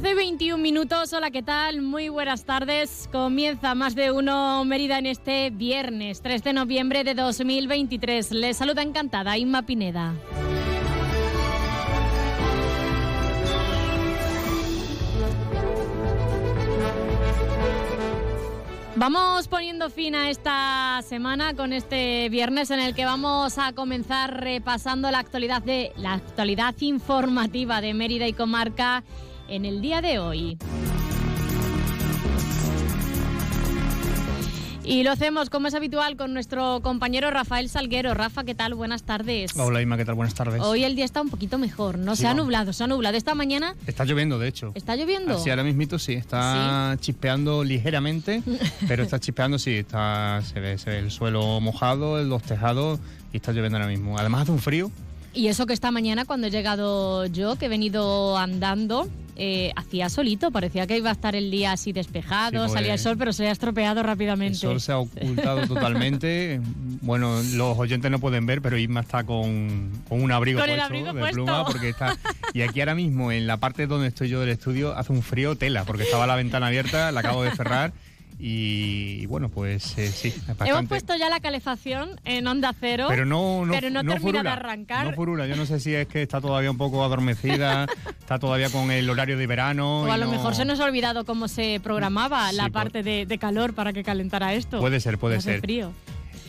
12.21 minutos, hola, ¿qué tal? Muy buenas tardes. Comienza más de uno Mérida en este viernes 3 de noviembre de 2023. Les saluda encantada Inma Pineda. Vamos poniendo fin a esta semana con este viernes en el que vamos a comenzar repasando la actualidad de la actualidad informativa de Mérida y comarca en el día de hoy. Y lo hacemos como es habitual con nuestro compañero Rafael Salguero. Rafa, ¿qué tal? Buenas tardes. Hola Ima, ¿qué tal? Buenas tardes. Hoy el día está un poquito mejor, ¿no? se ha nublado, se ha nublado. Esta mañana... Está lloviendo, de hecho. ¿Está lloviendo? Sí, ahora mismito sí. Está chispeando ligeramente, pero está chispeando, sí. Está, se, ve, se ve el suelo mojado, los tejados y está lloviendo ahora mismo. Además hace un frío. Y eso que esta mañana cuando he llegado yo, que he venido andando, eh, hacía solito, parecía que iba a estar el día así despejado, salía el pues, sol, pero se ha estropeado rápidamente. El sol se ha ocultado totalmente. Bueno, los oyentes no pueden ver, pero Isma está con, un abrigo, puesto, de pluma, porque está. Y aquí ahora mismo, en la parte donde estoy yo del estudio, hace un frío tela, porque estaba la ventana abierta, la acabo de cerrar. Y, bueno, pues eh, sí. Hemos puesto ya la calefacción en onda cero, pero no, no, pero no, termina de arrancar. No furula, yo no sé si es que está todavía un poco adormecida, está todavía con el horario de verano. O a lo mejor se nos ha olvidado cómo se programaba la parte de, de, calor para que calentara esto. Puede ser, puede ser. frío.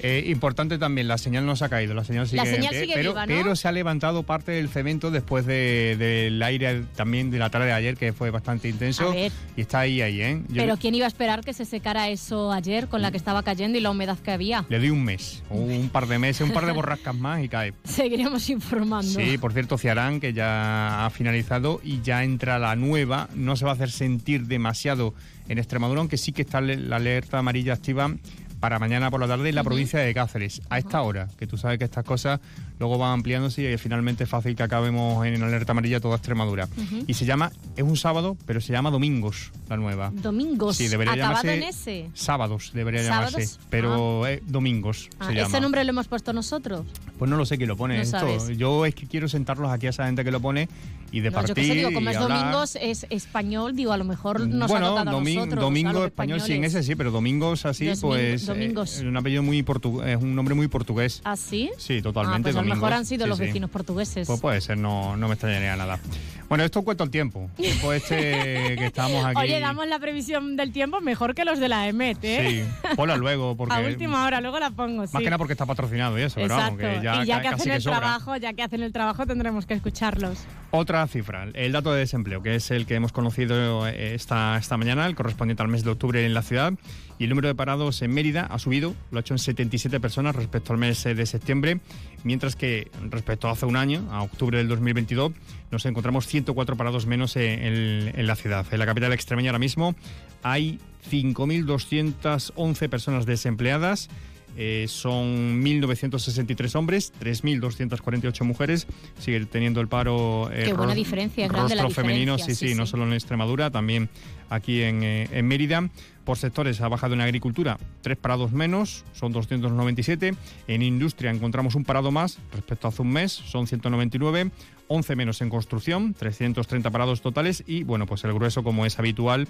Eh, importante también, la señal no se ha caído, la señal sigue, pero, pero se ha levantado parte del cemento después del aire también de la tarde de ayer, que fue bastante intenso. Y está ahí, ahí, ¿eh? pero ¿quién iba a esperar que se secara eso ayer con la que estaba cayendo y la humedad que había? Le doy un mes, un par de meses, un par de borrascas más y cae. Seguiremos informando. Sí, por cierto, Ciarán, que ya ha finalizado y ya entra la nueva, no se va a hacer sentir demasiado en Extremadura, aunque sí que está la alerta amarilla activa para mañana por la tarde en la provincia de Cáceres, a esta hora, que tú sabes que estas cosas luego van ampliándose y finalmente es fácil que acabemos en alerta amarilla toda Extremadura. Y se llama, es un sábado, pero se llama Domingos, la nueva. Domingos, sí, debería llamarse en ese. Sábados, debería llamarse, pero ah. Domingos se ah, llama. ¿Ese nombre lo hemos puesto nosotros? Pues no lo sé quién lo pone. esto. Yo es que quiero sentarlos aquí a esa gente que lo pone y de partir. Yo sé, digo, como es Domingos, es español, digo, a lo mejor nos bueno, ha tocado a nosotros, Domingo español, sí, en ese sí, pero Domingos así, pues. Domingos. Eh, es un apellido muy portugués, es un nombre muy portugués. ¿Ah, sí? Sí, totalmente. Ah, pues a lo mejor han sido los vecinos portugueses. Pues puede ser, no, no me extrañaría nada. Bueno, esto cuento el tiempo. Tiempo este que estamos aquí. Oye, damos la previsión del tiempo mejor que los de la EMET, ¿eh? Sí, ponla luego. Porque, a última hora, luego la pongo, Más que nada porque está patrocinado y eso, ¿verdad? ya, y ya que hacen el trabajo, ya que hacen el trabajo, tendremos que escucharlos. Otra cifra, el dato de desempleo, que es el que hemos conocido eh, esta, esta mañana, el correspondiente al mes de octubre en la ciudad. Y el número de parados en Mérida ha subido, lo ha hecho en 77 personas respecto al mes eh, de septiembre, mientras que respecto a hace un año, a octubre del 2022, nos encontramos 104 parados menos en, en la ciudad. En la capital extremeña ahora mismo hay 5.211 personas desempleadas eh, son 1.963 hombres, 3.248 mujeres. Sigue teniendo el paro. Eh, Qué buena diferencia, es rostro femenino, sí, sí, no solo en Extremadura, también aquí en, eh, en, Mérida. Por sectores ha bajado en agricultura tres parados menos, son 297. En industria encontramos un parado más respecto a hace un mes, son 199. 11 menos en construcción, 330 parados totales. Y bueno, pues el grueso, como es habitual,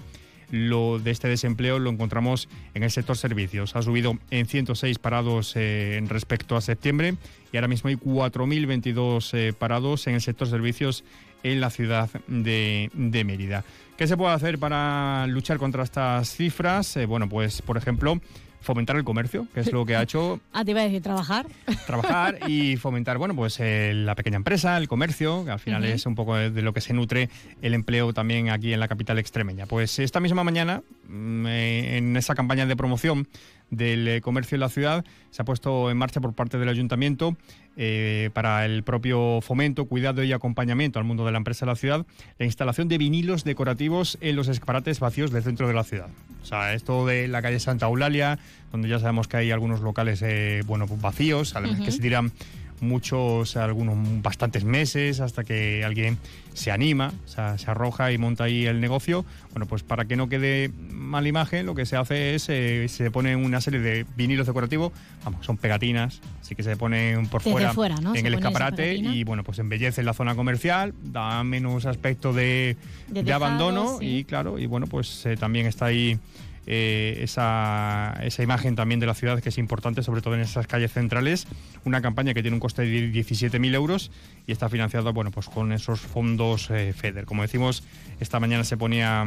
lo de este desempleo lo encontramos en el sector servicios. Ha subido en 106 parados eh, respecto a septiembre y ahora mismo hay 4.022 eh, parados en el sector servicios en la ciudad de, Mérida. ¿Qué se puede hacer para luchar contra estas cifras? Eh, bueno, pues por ejemplo, fomentar el comercio, que es lo que ha hecho. ah, te iba a decir trabajar. Trabajar y fomentar, bueno, pues eh, la pequeña empresa, el comercio, que al final es un poco de, lo que se nutre el empleo también aquí en la capital extremeña. Pues esta misma mañana, mm, eh, en esa campaña de promoción del eh, comercio en la ciudad se ha puesto en marcha por parte del ayuntamiento eh, para el propio fomento, cuidado y acompañamiento al mundo de la empresa en la ciudad, la instalación de vinilos decorativos en los escaparates vacíos del centro de la ciudad. O sea, esto de la calle Santa Eulalia, donde ya sabemos que hay algunos locales eh, bueno, vacíos, además que se tiran muchos, algunos bastantes meses hasta que alguien se anima, o sea, se arroja y monta ahí el negocio. Bueno, pues para que no quede mala imagen, lo que se hace es eh, se pone una serie de vinilos decorativos, vamos, son pegatinas, así que se ponen por fuera, en el escaparate y bueno, pues embellece la zona comercial, da menos aspecto de, de, abandono y claro, y bueno, pues eh, también está ahí eh, esa, esa, imagen también de la ciudad que es importante, sobre todo en esas calles centrales. Una campaña que tiene un coste de 17.000 euros y está financiada bueno, pues con esos fondos eh, FEDER. Como decimos, esta mañana se ponía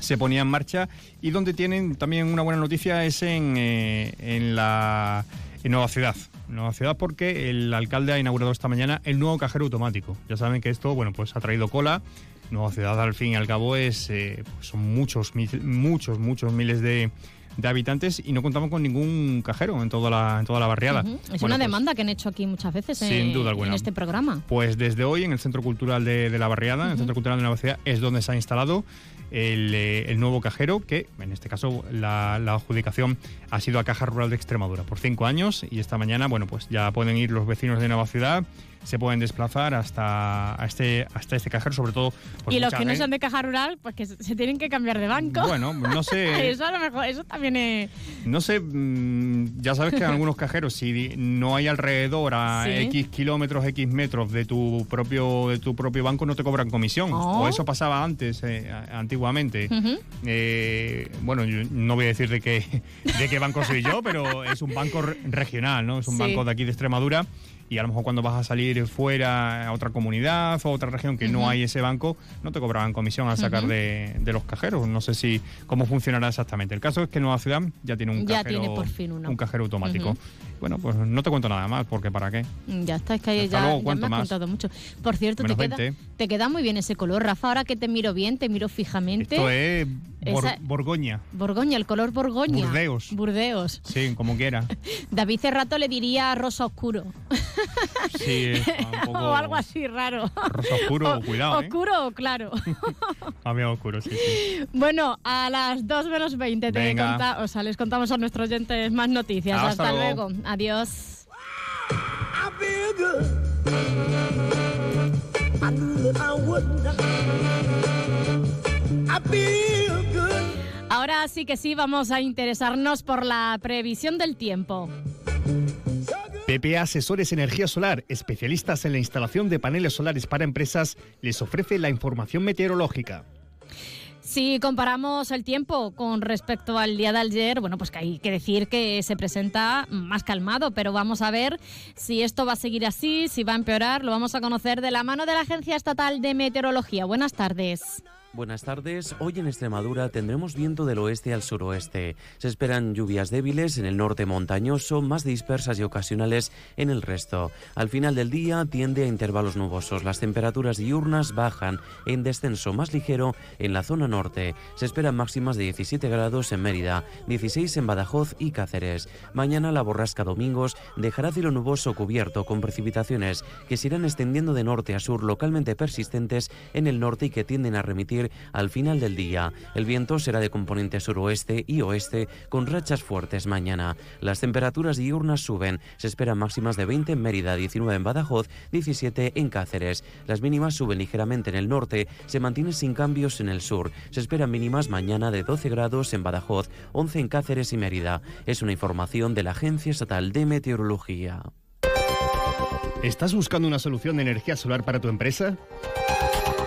se ponía en marcha y donde tienen también una buena noticia es en, eh, en la en Nueva Ciudad. Nueva Ciudad porque el alcalde ha inaugurado esta mañana el nuevo cajero automático. Ya saben que esto, bueno, pues ha traído cola Nueva Ciudad al fin y al cabo es eh, pues son muchos, muchos, muchos miles de, habitantes y no contamos con ningún cajero en toda la, en toda la barriada. Es una pues demanda que han hecho aquí muchas veces sin duda en este programa. Pues desde hoy en el Centro Cultural de, la Barriada, en el Centro Cultural de Nueva Ciudad, es donde se ha instalado el, eh, nuevo cajero, que en este caso la, la, adjudicación ha sido a Caja Rural de Extremadura por cinco años y esta mañana, bueno, pues ya pueden ir los vecinos de Nueva Ciudad se pueden desplazar hasta este, hasta este cajero, sobre todo. Pues y los que no son de caja rural, pues que se tienen que cambiar de banco. Bueno, no sé. eso a lo mejor, eso también es. No sé, mm, ya sabes que en algunos cajeros, si no hay alrededor a X kilómetros, X metros de tu propio, de tu propio banco, no te cobran comisión. O oh. eso pasaba antes, eh, antiguamente. Eh, bueno, yo no voy a decir de qué, de qué banco soy yo, pero es un banco regional, ¿no? Es un banco de aquí de Extremadura y a lo mejor cuando vas a salir fuera a otra comunidad o a otra región que no hay ese banco, no te cobraban comisión al sacar de, los cajeros. No sé si cómo funcionará exactamente. El caso es que Nueva Ciudad ya tiene un, cajero, un cajero automático. Bueno, pues no te cuento nada más, porque ¿para qué? Ya está, es que ya, me has contado mucho. Por cierto, te queda, te queda, muy bien ese color, Rafa. Ahora que te miro bien, te miro fijamente. Esto es Borgoña. Borgoña, el color Borgoña. Burdeos. Burdeos. Sí, como quiera. David Cerrato le diría rosa oscuro. Sí, un poco... o algo así raro. Rosa oscuro, cuidado. ¿eh? Oscuro o claro. a mí oscuro, sí, sí. Bueno, a las 2 menos 20 te conta... o sea, les contamos a nuestros oyentes más noticias. Hasta, luego. Adiós. Ahora sí que sí, vamos a interesarnos por la previsión del tiempo. PPA Asesores Energía Solar, especialistas en la instalación de paneles solares para empresas, les ofrece la información meteorológica. Si comparamos el tiempo con respecto al día de ayer, bueno, pues que hay que decir que se presenta más calmado, pero vamos a ver si esto va a seguir así, si va a empeorar, lo vamos a conocer de la mano de la Agencia Estatal de Meteorología. Buenas tardes. Buenas tardes. Hoy en Extremadura tendremos viento del oeste al suroeste. Se esperan lluvias débiles en el norte montañoso, más dispersas y ocasionales en el resto. Al final del día tiende a intervalos nubosos. Las temperaturas diurnas bajan en descenso más ligero en la zona norte. Se esperan máximas de 17 grados en Mérida, 16 en Badajoz y Cáceres. Mañana la borrasca domingos dejará cielo nuboso cubierto con precipitaciones que se irán extendiendo de norte a sur localmente persistentes en el norte y que tienden a remitir al final del día. El viento será de componente suroeste y oeste con rachas fuertes mañana. Las temperaturas diurnas suben. Se esperan máximas de 20 en Mérida, 19 en Badajoz, 17 en Cáceres. Las mínimas suben ligeramente en el norte, se mantienen sin cambios en el sur. Se esperan mínimas mañana de 12 grados en Badajoz, 11 en Cáceres y Mérida. Es una información de la Agencia Estatal de Meteorología. ¿Estás buscando una solución de energía solar para tu empresa?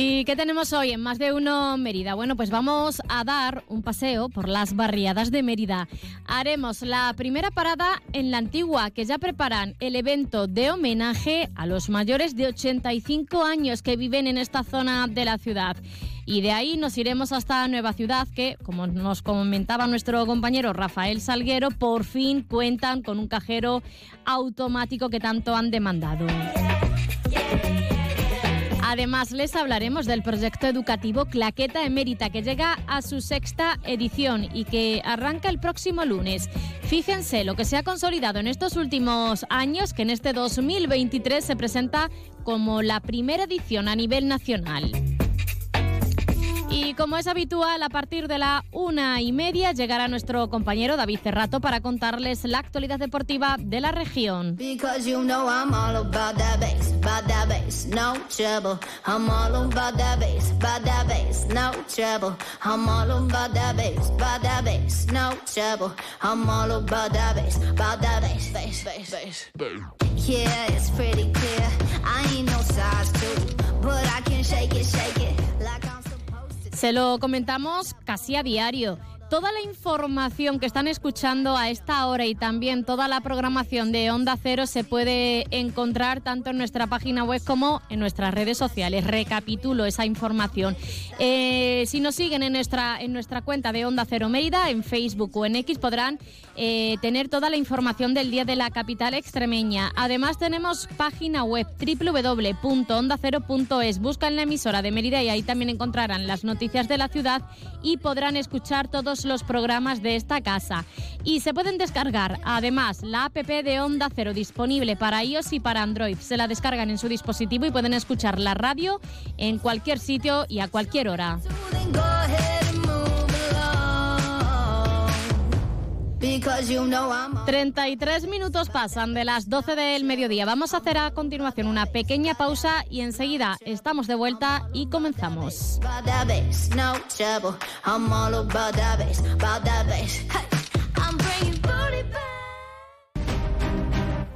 ¿Y qué tenemos hoy en Más de Uno Mérida? Bueno, pues vamos a dar un paseo por las barriadas de Mérida. Haremos la primera parada en la antigua, que ya preparan el evento de homenaje a los mayores de 85 años que viven en esta zona de la ciudad. Y de ahí nos iremos hasta Nueva Ciudad, que, como nos comentaba nuestro compañero Rafael Salguero, por fin cuentan con un cajero automático que tanto han demandado. Además, les hablaremos del proyecto educativo Claqueta Emérita, que llega a su sexta edición y que arranca el próximo lunes. Fíjense lo que se ha consolidado en estos últimos años, que en este 2023 se presenta como la primera edición a nivel nacional. Y como es habitual, a partir de la una y media llegará nuestro compañero David Cerrato para contarles la actualidad deportiva de la región. Yeah, it's pretty clear. I ain't no size Se lo comentamos casi a diario. Toda la información que están escuchando a esta hora y también toda la programación de Onda Cero se puede encontrar tanto en nuestra página web como en nuestras redes sociales. Recapitulo esa información. Eh, si nos siguen en nuestra, en nuestra cuenta de Onda Cero Mérida, en Facebook o en X, podrán eh, tener toda la información del día de la capital extremeña. Además, tenemos página web www.ondacero.es. Buscan la emisora de Mérida y ahí también encontrarán las noticias de la ciudad y podrán escuchar todos los programas de esta casa. Y se pueden descargar además la app de Onda Cero disponible para iOS y para Android. Se la descargan en su dispositivo y pueden escuchar la radio en cualquier sitio y a cualquier hora. 33 minutos pasan de las 12 del mediodía. Vamos a hacer a continuación una pequeña pausa y enseguida estamos de vuelta y comenzamos.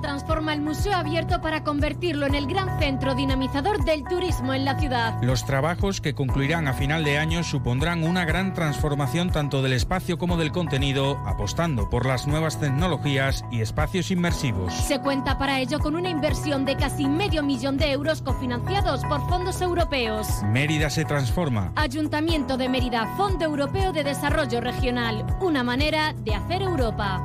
Transforma el museo abierto para convertirlo en el gran centro dinamizador del turismo en la ciudad. Los trabajos que concluirán a final de año supondrán una gran transformación tanto del espacio como del contenido, apostando por las nuevas tecnologías y espacios inmersivos. Se cuenta para ello con una inversión de casi medio millón de euros cofinanciados por fondos europeos. Mérida se transforma. Ayuntamiento de Mérida, Fondo Europeo de Desarrollo Regional, una manera de hacer Europa.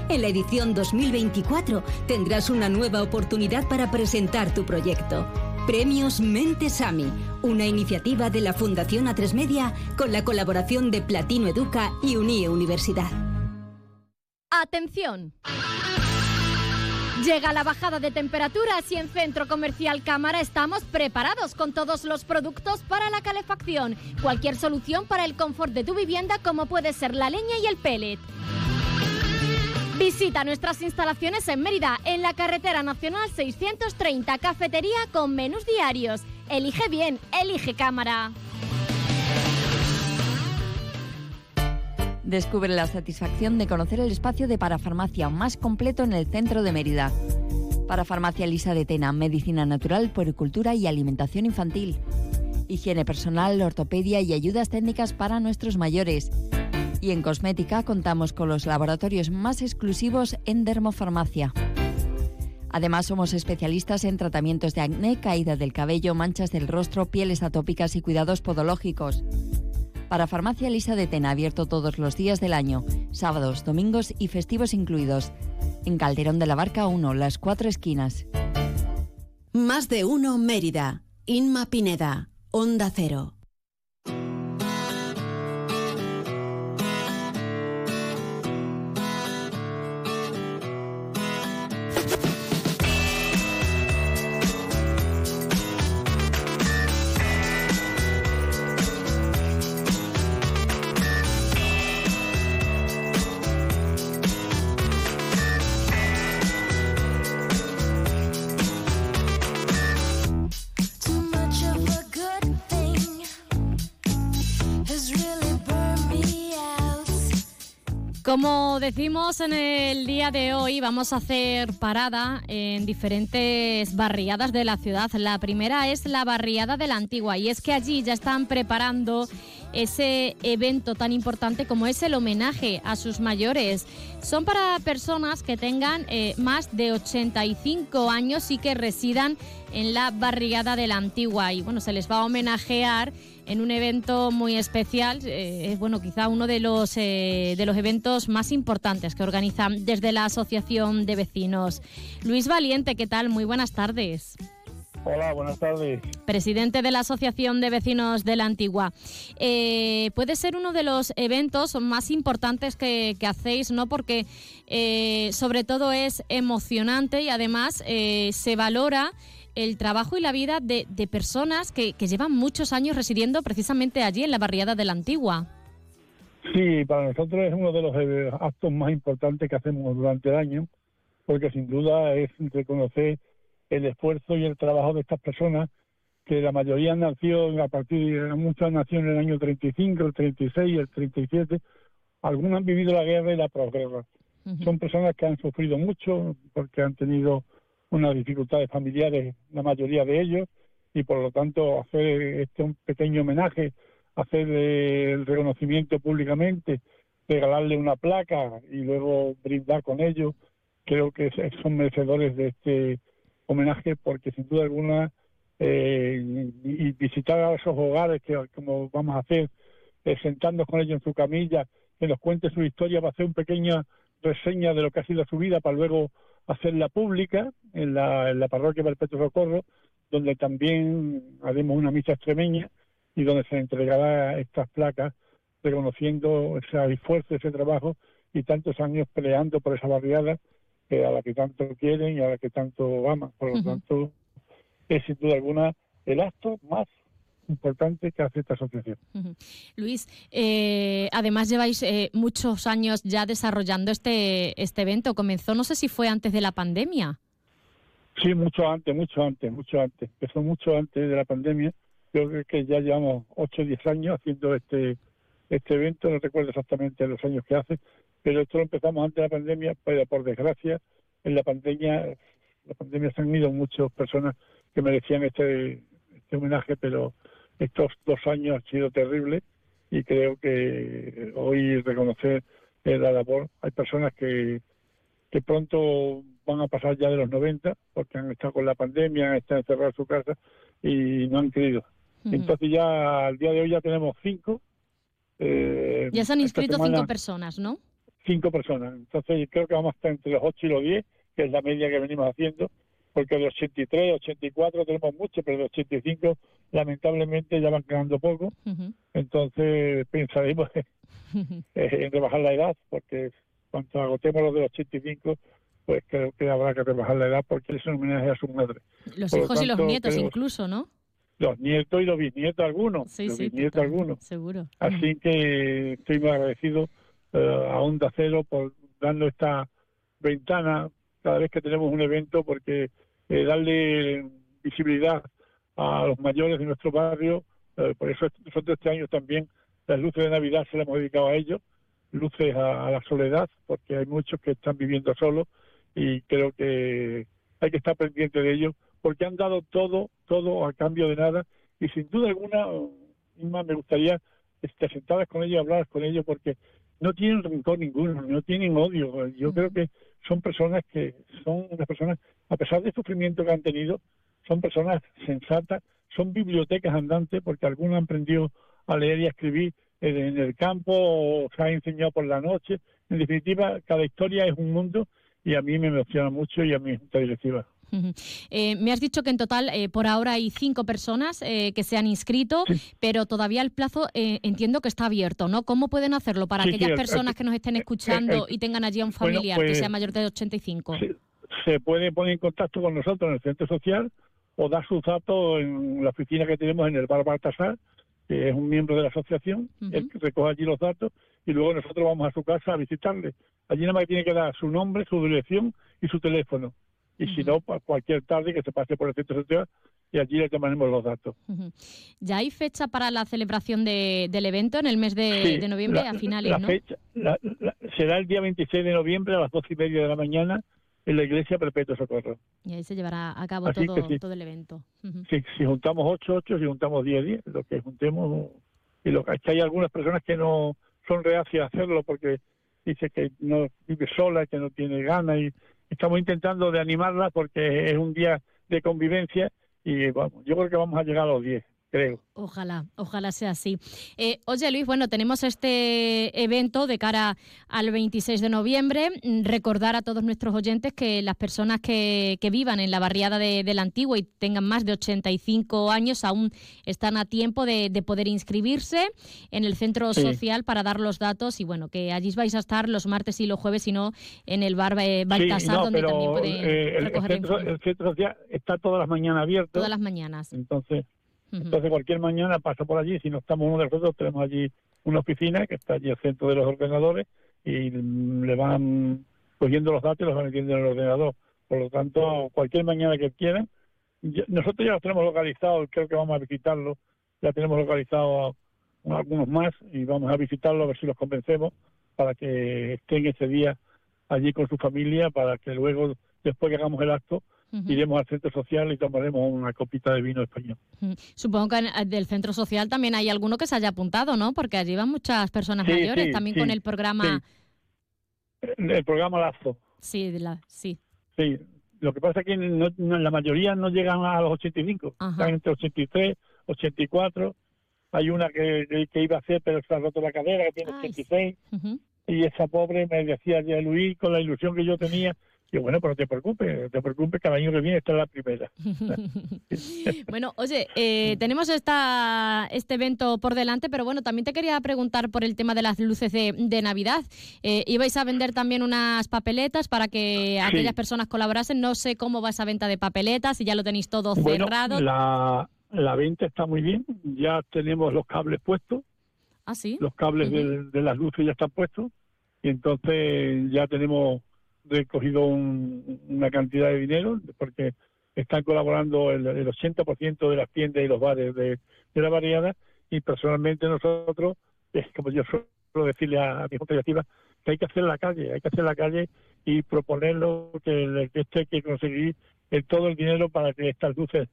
en la edición 2024 tendrás una nueva oportunidad para presentar tu proyecto. Premios Mentes AMI, una iniciativa de la Fundación A3 Media con la colaboración de Platino Educa y Unie Universidad. Atención. Llega la bajada de temperaturas y en Centro Comercial Cámara estamos preparados con todos los productos para la calefacción. Cualquier solución para el confort de tu vivienda como puede ser la leña y el pellet. Visita nuestras instalaciones en Mérida, en la carretera nacional 630, cafetería con menús diarios. Elige bien, elige cámara. Descubre la satisfacción de conocer el espacio de parafarmacia más completo en el centro de Mérida. Parafarmacia Lisa de Tena, medicina natural, puericultura y alimentación infantil. Higiene personal, ortopedia y ayudas técnicas para nuestros mayores. Y en cosmética contamos con los laboratorios más exclusivos en dermofarmacia. Además, somos especialistas en tratamientos de acné, caída del cabello, manchas del rostro, pieles atópicas y cuidados podológicos. Para Farmacia Lisa de Tena, abierto todos los días del año, sábados, domingos y festivos incluidos. En Calderón de la Barca 1, las cuatro esquinas. Más de uno Mérida. Inma Pineda. Onda Cero. Decimos en el día de hoy, vamos a hacer parada en diferentes barriadas de la ciudad. La primera es la barriada de la Antigua y es que allí ya están preparando ese evento tan importante como es el homenaje a sus mayores. Son para personas que tengan eh, más de 85 años y que residan en la barriada de la Antigua y bueno, se les va a homenajear en un evento muy especial, eh, es bueno, quizá uno de los, eh, de los eventos más importantes que organizan desde la Asociación de Vecinos. Luis Valiente, ¿qué tal? Muy buenas tardes. Hola, buenas tardes. Presidente de la Asociación de Vecinos de la Antigua. Eh, puede ser uno de los eventos más importantes que, que hacéis, ¿no? Porque eh, sobre todo es emocionante y además eh, se valora el trabajo y la vida de, de personas que, que llevan muchos años residiendo precisamente allí en la barriada de la Antigua. Sí, para nosotros es uno de los eh, actos más importantes que hacemos durante el año, porque sin duda es reconocer el esfuerzo y el trabajo de estas personas, que la mayoría nació a partir de muchas nació en el año 35, el 36, el 37, algunas han vivido la guerra y la posguerra. Son personas que han sufrido mucho porque han tenido unas dificultades familiares, la mayoría de ellos, y por lo tanto hacer este un pequeño homenaje, hacer el reconocimiento públicamente, regalarle una placa y luego brindar con ellos, creo que son merecedores de este homenaje porque sin duda alguna eh, y, y visitar a esos hogares que como vamos a hacer, eh, sentarnos con ellos en su camilla, que nos cuente su historia, va a hacer una pequeña reseña de lo que ha sido su vida para luego hacerla pública en la, en la parroquia Perpetuo Socorro, donde también haremos una misa extremeña y donde se entregará estas placas reconociendo ese esfuerzo, ese trabajo y tantos años peleando por esa barriada que a la que tanto quieren y a la que tanto aman. Por lo tanto, es sin duda alguna el acto más importante que hace esta asociación. Luis, eh, además lleváis eh, muchos años ya desarrollando este, este evento. Comenzó, no sé si fue antes de la pandemia. Sí, mucho antes, mucho antes, mucho antes. Empezó mucho antes de la pandemia. Yo creo que ya llevamos 8 o 10 años haciendo este este evento, no recuerdo exactamente los años que hace, pero esto lo empezamos antes de la pandemia, pero por desgracia en la pandemia, la pandemia se han ido muchas personas que merecían este, este homenaje, pero estos dos años han sido terribles y creo que hoy reconocer la labor, hay personas que que pronto van a pasar ya de los 90 porque han estado con la pandemia, han estado encerrados en su casa y no han querido. Ujú. Entonces ya al día de hoy ya tenemos cinco. eh, Ya se han inscrito semana cinco personas, ¿no? cinco personas. Entonces creo que vamos a estar entre los 8 y los 10, que es la media que venimos haciendo, porque de 83, 84 tenemos mucho, pero de 85 lamentablemente ya van quedando poco. Entonces pensaremos en rebajar la edad, porque cuando agotemos los de los 85, pues creo que habrá que rebajar la edad porque es un homenaje a su madre. Los Por lo hijos y los nietos creo- incluso, ¿no? Los nietos y los bisnietos algunos. Sí, los sí, bisnietos algunos. seguro. Así que estoy muy agradecido eh, a Onda Cero por darnos esta ventana cada vez que tenemos un evento, porque eh, darle visibilidad a los mayores de nuestro barrio, eh, por eso nosotros este año también las luces de Navidad se las hemos dedicado a ellos, luces a, la soledad, porque hay muchos que están viviendo solos y creo que hay que estar pendiente de ellos, porque han dado todo, todo a cambio de nada y sin duda alguna, Inma, me gustaría este, sentadas con ellos, hablar con ellos, porque no tienen rencor ninguno, no tienen odio. Yo creo que son personas que son unas personas, a pesar del sufrimiento que han tenido, son personas sensatas, son bibliotecas andantes, porque algunos han aprendido a leer y a escribir en el campo o se han enseñado por la noche. En definitiva, cada historia es un mundo y a mí me emociona mucho y a mi junta directiva. Eh, me has dicho que en total eh, por ahora hay cinco personas eh, que se han inscrito, pero todavía el plazo eh, entiendo que está abierto, ¿no? ¿Cómo pueden hacerlo para Sí, sí, aquellas el- personas el- que nos estén escuchando y tengan allí a un Bueno, familiar que pues, sea mayor de 85? se puede poner en contacto con nosotros en el centro social o dar sus datos en la oficina que tenemos en el bar Baltasar, que es un miembro de la asociación, él recoge allí los datos y luego nosotros vamos a su casa a visitarle. Allí nada más tiene que dar su nombre, su dirección y su teléfono. Y si no, cualquier tarde que se pase por el centro social y allí le tomaremos los datos. ¿Ya hay fecha para la celebración de- del evento en el mes de, Sí, de noviembre la- a finales, la no? fecha- la- será el día 26 de noviembre a las doce y media de la mañana en la iglesia Perpetuo Socorro. Y ahí se llevará a cabo Así todo, sí. todo el evento. Ujú. Si, juntamos 8, 8, si juntamos 10, 10, lo que juntemos. Y lo que hay algunas personas que no son reacias a hacerlo porque dice que no vive sola, que no tiene ganas y estamos intentando de animarla porque es un día de convivencia y vamos, yo creo que vamos a llegar a los 10, creo. Ojalá, ojalá sea así. Eh, oye Luis, bueno, tenemos este evento de cara al 26 de noviembre. Mm, Recordar a todos nuestros oyentes que las personas que, que vivan en la barriada de, de la Antigua y tengan más de 85 años aún están a tiempo de, de poder inscribirse en el centro Sí. social para dar los datos y bueno, que allí vais a estar los martes y los jueves, y no en el bar eh, Baltasar, Sí, no, donde pero, también pueden eh, el, recoger centro, el centro social está todas las mañanas abierto. todas las mañanas. Entonces, Entonces cualquier mañana pasa por allí. Si no estamos uno de nosotros, tenemos allí una oficina que está allí al centro de los ordenadores y mm, le van cogiendo los datos y los van metiendo en el ordenador. Por lo tanto, cualquier mañana que quieran. nosotros ya los tenemos localizados, creo que vamos a visitarlos. Ya tenemos localizados algunos más y vamos a visitarlos a ver si los convencemos para que estén ese día allí con su familia para que luego, después que hagamos el acto, Iremos al centro social y tomaremos una copita de vino español. Supongo que en- eh, del centro social también hay alguno que se haya apuntado, ¿no? Porque allí van muchas personas Sí, mayores, sí, también sí, con el programa. El, programa Lazo, Sí, de la, sí. sí. Lo que pasa es que no- no- la mayoría no llegan a los 85, están entre 83, 84. Hay una que, que- iba a hacer, pero se ha roto la cadera, que tiene 86. Ujú. Y esa pobre me decía ya Luis, con la ilusión que yo tenía, y bueno, pero no te preocupes, no te preocupes, el año que viene está la primera. Bueno, oye, eh, tenemos esta, este evento por delante, pero bueno, también te quería preguntar por el tema de las luces de, de Navidad. Eh, ibais a vender también unas papeletas para que aquellas personas colaborasen. No sé cómo va esa venta de papeletas, si ya lo tenéis todo Bueno, cerrado. la, la venta está muy bien, ya tenemos los cables puestos, Ah, sí. los cables de las luces ya están puestos y entonces ya tenemos recogido un- una cantidad de dinero porque están colaborando el, el 80% de las tiendas y los bares de, la variada y personalmente nosotros, es como yo suelo decirle a, a mi junta directiva, que hay que hacer la calle, hay que hacer la calle y proponerlo que, que hay que conseguir el- todo el dinero para que estas luces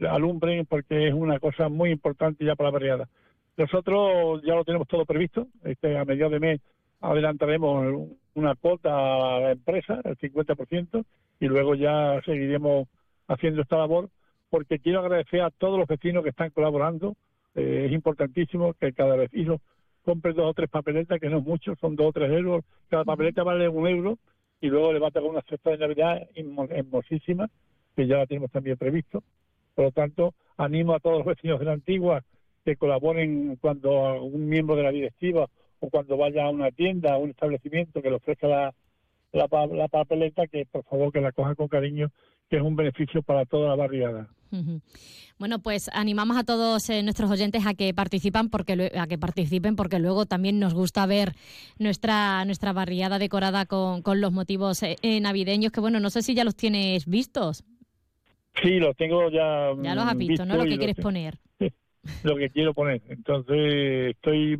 alumbren porque es una cosa muy importante ya para la variada. Nosotros ya lo tenemos todo previsto. Este, a mediados de mes adelantaremos una cuota a la empresa, el 50%, y luego ya seguiremos haciendo esta labor, porque quiero agradecer a todos los vecinos que están colaborando. Eh, es importantísimo que cada vecino compre dos o tres papeletas, que no es mucho, son dos o tres euros. Cada papeleta vale un euro, y luego le va a tocar una cesta de Navidad hermo- hermosísima, que ya la tenemos también previsto. Por lo tanto, animo a todos los vecinos de la antigua que colaboren cuando un miembro de la directiva o cuando vaya a una tienda, a un establecimiento que le ofrezca la, la, la papeleta, que por favor que la cojan con cariño, que es un beneficio para toda la barriada. Bueno, pues animamos a todos eh, nuestros oyentes a que participan porque a que participen porque luego también nos gusta ver nuestra nuestra barriada decorada con, con los motivos eh, eh, navideños que bueno, no sé si ya los tienes vistos. Sí, lo tengo ya. Ya los has mm, visto, ¿no? Lo que quieres poner. Lo que quiero poner. Entonces, estoy.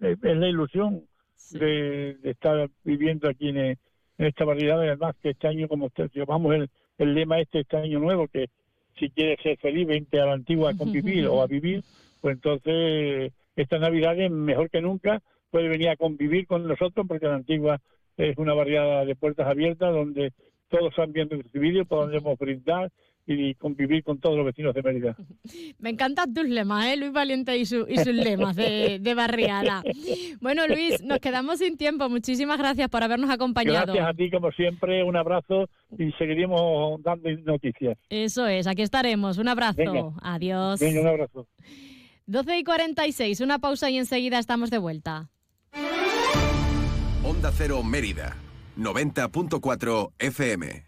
Es es la ilusión de, de estar viviendo aquí en, en esta variedad. Además, que este año, como usted- llevamos el, el lema este, este año nuevo, que si quieres ser feliz, vente a la antigua a convivir o a vivir, pues entonces esta Navidad es mejor que nunca. Puede venir a convivir con nosotros porque la antigua es una variedad de puertas abiertas donde todos son bien recibidos, podemos brindar y convivir con todos los vecinos de Mérida. Me encantan tus lemas, ¿eh? Luis Valiente y, su- y sus lemas de, de barriada. Bueno, Luis, nos quedamos sin tiempo. Muchísimas gracias por habernos acompañado. Gracias a ti, como siempre, un abrazo y seguiremos dando noticias. Eso es, aquí estaremos. Un abrazo. Venga. Adiós. Venga, un abrazo. 12 y 46, una pausa y enseguida estamos de vuelta. Onda Cero Mérida, 90.4 FM.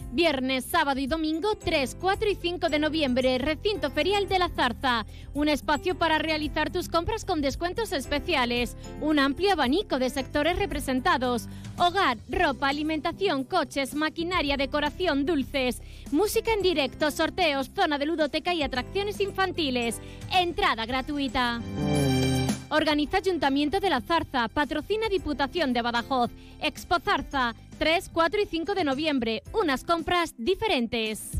Viernes, sábado y domingo 3, 4 y 5 de noviembre, Recinto Ferial de la Zarza. Un espacio para realizar tus compras con descuentos especiales. Un amplio abanico de sectores representados. Hogar, ropa, alimentación, coches, maquinaria, decoración, dulces. Música en directo, sorteos, zona de ludoteca y atracciones infantiles. Entrada gratuita. Organiza Ayuntamiento de la Zarza, patrocina Diputación de Badajoz, Expo Zarza, 3, 4 y 5 de noviembre, unas compras diferentes.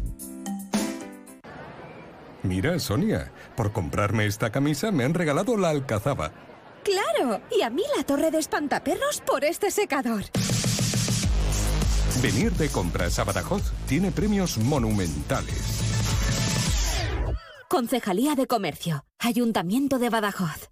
Mira, Sonia, por comprarme esta camisa me han regalado la alcazaba. ¡Claro! Y a mí la torre de espantaperros por este secador. Venir de compras a Badajoz tiene premios monumentales. Concejalía de Comercio, Ayuntamiento de Badajoz.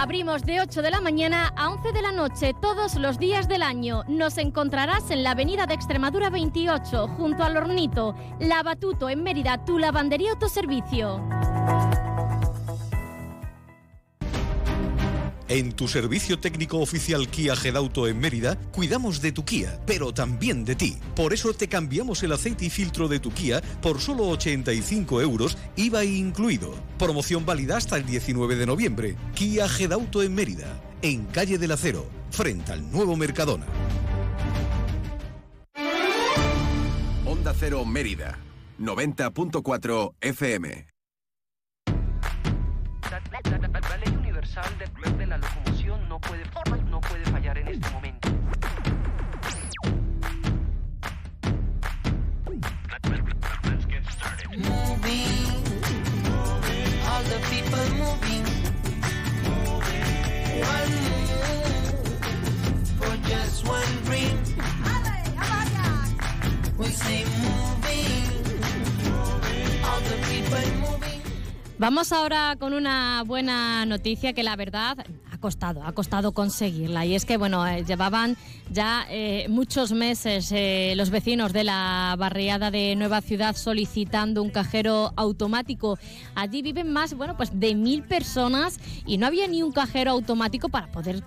Abrimos de 8 de la mañana a 11 de la noche todos los días del año. Nos encontrarás en la avenida de Extremadura 28, junto al Hornito. Lavatuto en Mérida, tu lavandería autoservicio. En tu servicio técnico oficial Kia Gedauto en Mérida, cuidamos de tu Kia, pero también de ti. Por eso te cambiamos el aceite y filtro de tu Kia por solo 85 euros, IVA incluido. Promoción válida hasta el 19 de noviembre. Kia Gedauto en Mérida, en calle del Acero, frente al nuevo Mercadona. Onda Cero Mérida, 90.4 FM. Universal de, de la locomoción no puede, no puede fallar en este momento. Moving, all the people moving. One move for just one dream. We say moving, Vamos ahora con una buena noticia que la verdad costado, ha costado conseguirla. Y es que, bueno, eh, llevaban ya eh, muchos meses eh, los vecinos de la barriada de Nueva Ciudad solicitando un cajero automático. Allí viven más, bueno, pues de mil personas y no había ni un cajero automático para poder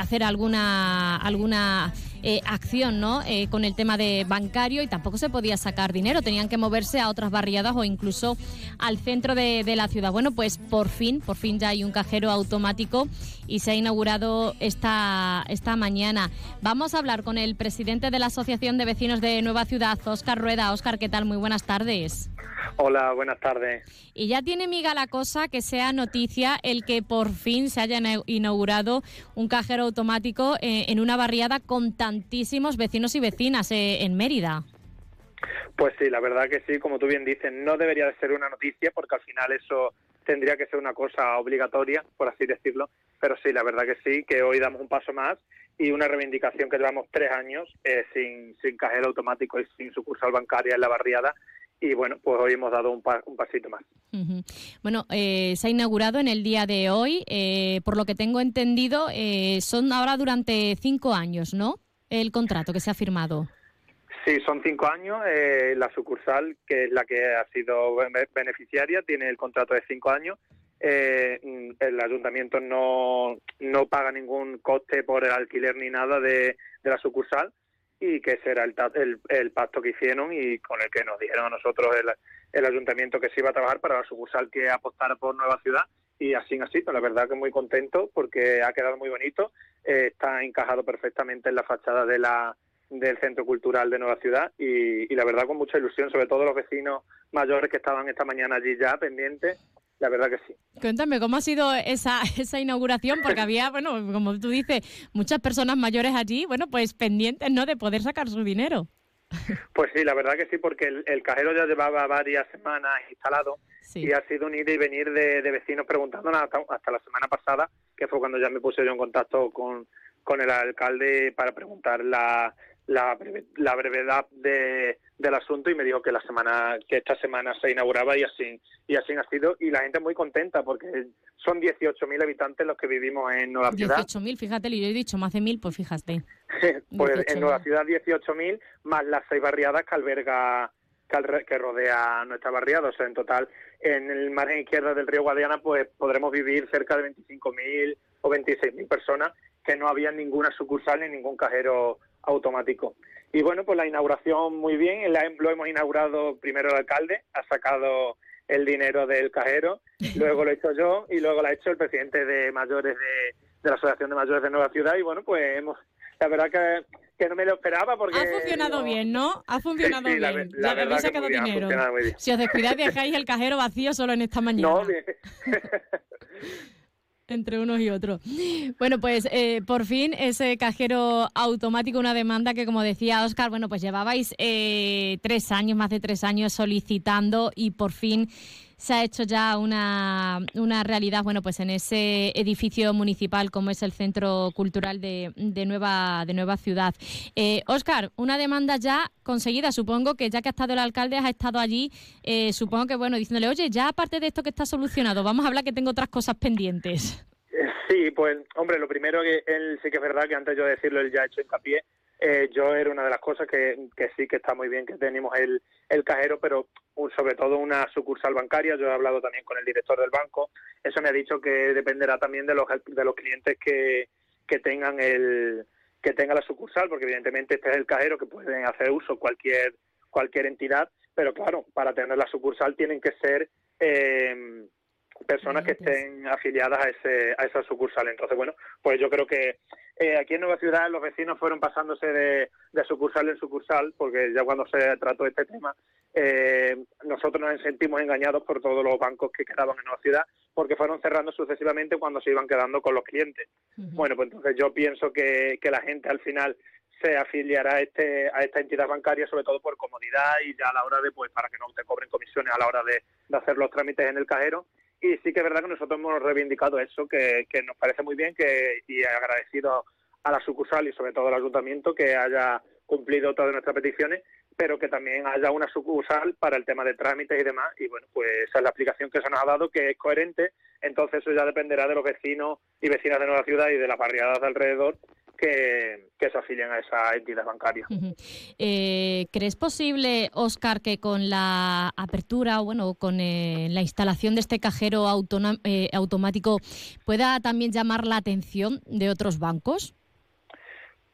hacer alguna, alguna eh, acción ¿no? Eh, con el tema de bancario y tampoco se podía sacar dinero, tenían que moverse a otras barriadas o incluso al centro de, de la ciudad. Bueno, pues por fin, por fin ya hay un cajero automático y se ha inaugurado esta, esta mañana. Vamos a hablar con el presidente de la Asociación de Vecinos de Nueva Ciudad, Óscar Rueda. Óscar, ¿qué tal? Muy buenas tardes. Hola, buenas tardes. Y ya tiene miga la cosa que sea noticia el que por fin se haya ina- inaugurado un cajero automático eh, en una barriada con tantísimos vecinos y vecinas eh, en Mérida. Pues sí, la verdad que sí, como tú bien dices, no debería de ser una noticia porque al final eso tendría que ser una cosa obligatoria, por así decirlo, pero sí, la verdad que sí, que hoy damos un paso más y una reivindicación que llevamos tres años eh, sin, sin cajero automático y sin sucursal bancaria en la barriada y bueno, pues hoy hemos dado un, pa- un pasito más. Bueno, eh, se ha inaugurado en el día de hoy. eh, por lo que tengo entendido, eh, son ahora durante cinco años, ¿no? El contrato que se ha firmado. Sí, son cinco años. eh, la sucursal, que es la que ha sido bene- beneficiaria, tiene el contrato de cinco años. Eh, mm, el ayuntamiento no, no paga ningún coste por el alquiler ni nada de, la sucursal y que ese era el, el, el pacto que hicieron y con el que nos dijeron a nosotros el, el ayuntamiento que se iba a trabajar para la sucursal que apostara por Nueva Ciudad y así así, la verdad que muy contento porque ha quedado muy bonito, eh, está encajado perfectamente en la fachada de la del Centro Cultural de Nueva Ciudad y, y la verdad con mucha ilusión, sobre todo los vecinos mayores que estaban esta mañana allí ya pendientes, la verdad que sí. Cuéntame, ¿cómo ha sido esa, esa inauguración? Porque había, bueno, como tú dices, muchas personas mayores allí, bueno, pues pendientes, ¿no?, de poder sacar su dinero. Pues sí, la verdad que sí, porque el, el cajero ya llevaba varias semanas instalado y ha sido un ir y venir de, de vecinos preguntándonos hasta, hasta la semana pasada, que fue cuando ya me puse yo en contacto con, con el alcalde para preguntar la, la, breve- la brevedad de, del asunto y me dijo que la semana que esta semana se inauguraba y así y así ha sido y la gente muy contenta porque son 18.000 habitantes los que vivimos en Nueva Ciudad 18.000, fíjate, y yo he dicho más de mil, pues fíjate. pues 18.000. en Nueva Ciudad 18.000 más las seis barriadas que alberga que, rodea nuestra barriada. O sea, en total, en el margen izquierdo del río Guadiana, pues podremos vivir cerca de 25.000 o 26.000 personas que no había ninguna sucursal ni ningún cajero automático. Y bueno, pues la inauguración muy bien. La- lo hemos inaugurado primero el alcalde, ha sacado el dinero del cajero, luego lo he hecho yo y luego lo ha hecho el presidente de mayores de, de la Asociación de Mayores de Nueva Ciudad y bueno, pues hemos, la verdad que, que no me lo esperaba porque... Ha funcionado no- bien, ¿no? Ha funcionado Sí, la bien. la ya verdad habéis que sacado muy bien, ha dinero. funcionado muy bien. Si os descuidáis, dejáis el cajero vacío solo en esta mañana. No, bien. entre unos y otros. Bueno, pues eh, por fin ese cajero automático, una demanda que, como decía Oscar, bueno, pues llevabais eh, tres años, más de tres años solicitando y por fin se ha hecho ya una, una realidad, bueno, pues en ese edificio municipal como es el Centro Cultural de, de Nueva, de Nueva Ciudad. Eh, Oscar, una demanda ya conseguida, supongo que ya que ha estado el alcalde, has estado allí, eh, supongo que, bueno, diciéndole, oye, ya aparte de esto que está solucionado, vamos a hablar que tengo otras cosas pendientes. Sí, pues hombre, lo primero que él sí que es verdad que antes yo de decirlo él ya ha hecho hincapié. Eh, yo era una de las cosas que, sí que está muy bien que tenemos el, el cajero, pero sobre todo una sucursal bancaria. Yo he hablado también con el director del banco. Eso me ha dicho que dependerá también de los de los clientes que, que tengan el que tenga la sucursal, porque evidentemente este es el cajero que pueden hacer uso cualquier cualquier entidad, pero claro, para tener la sucursal tienen que ser eh, personas que estén afiliadas a ese a esa sucursal. Entonces, bueno, pues yo creo que eh, aquí en Nueva Ciudad los vecinos fueron pasándose de, de sucursal en sucursal, porque ya cuando se trató este tema, eh, nosotros nos sentimos engañados por todos los bancos que quedaban en Nueva Ciudad, porque fueron cerrando sucesivamente cuando se iban quedando con los clientes. Bueno, pues entonces yo pienso que, que la gente al final se afiliará a, este, a esta entidad bancaria, sobre todo por comodidad y ya a la hora de, pues, para que no te cobren comisiones a la hora de, de hacer los trámites en el cajero. Y sí que es verdad que nosotros hemos reivindicado eso, que, que nos parece muy bien que y agradecido a la sucursal y sobre todo al ayuntamiento que haya cumplido todas nuestras peticiones, pero que también haya una sucursal para el tema de trámites y demás. Y bueno, pues esa es la aplicación que se nos ha dado, que es coherente, Entonces eso ya dependerá de los vecinos y vecinas de Nueva Ciudad y de las barriadas de alrededor que, que se afilien a esa entidad bancaria. Eh, ¿Crees posible, Oscar, que con la apertura o bueno, con eh, la instalación de este cajero eh, automático pueda también llamar la atención de otros bancos?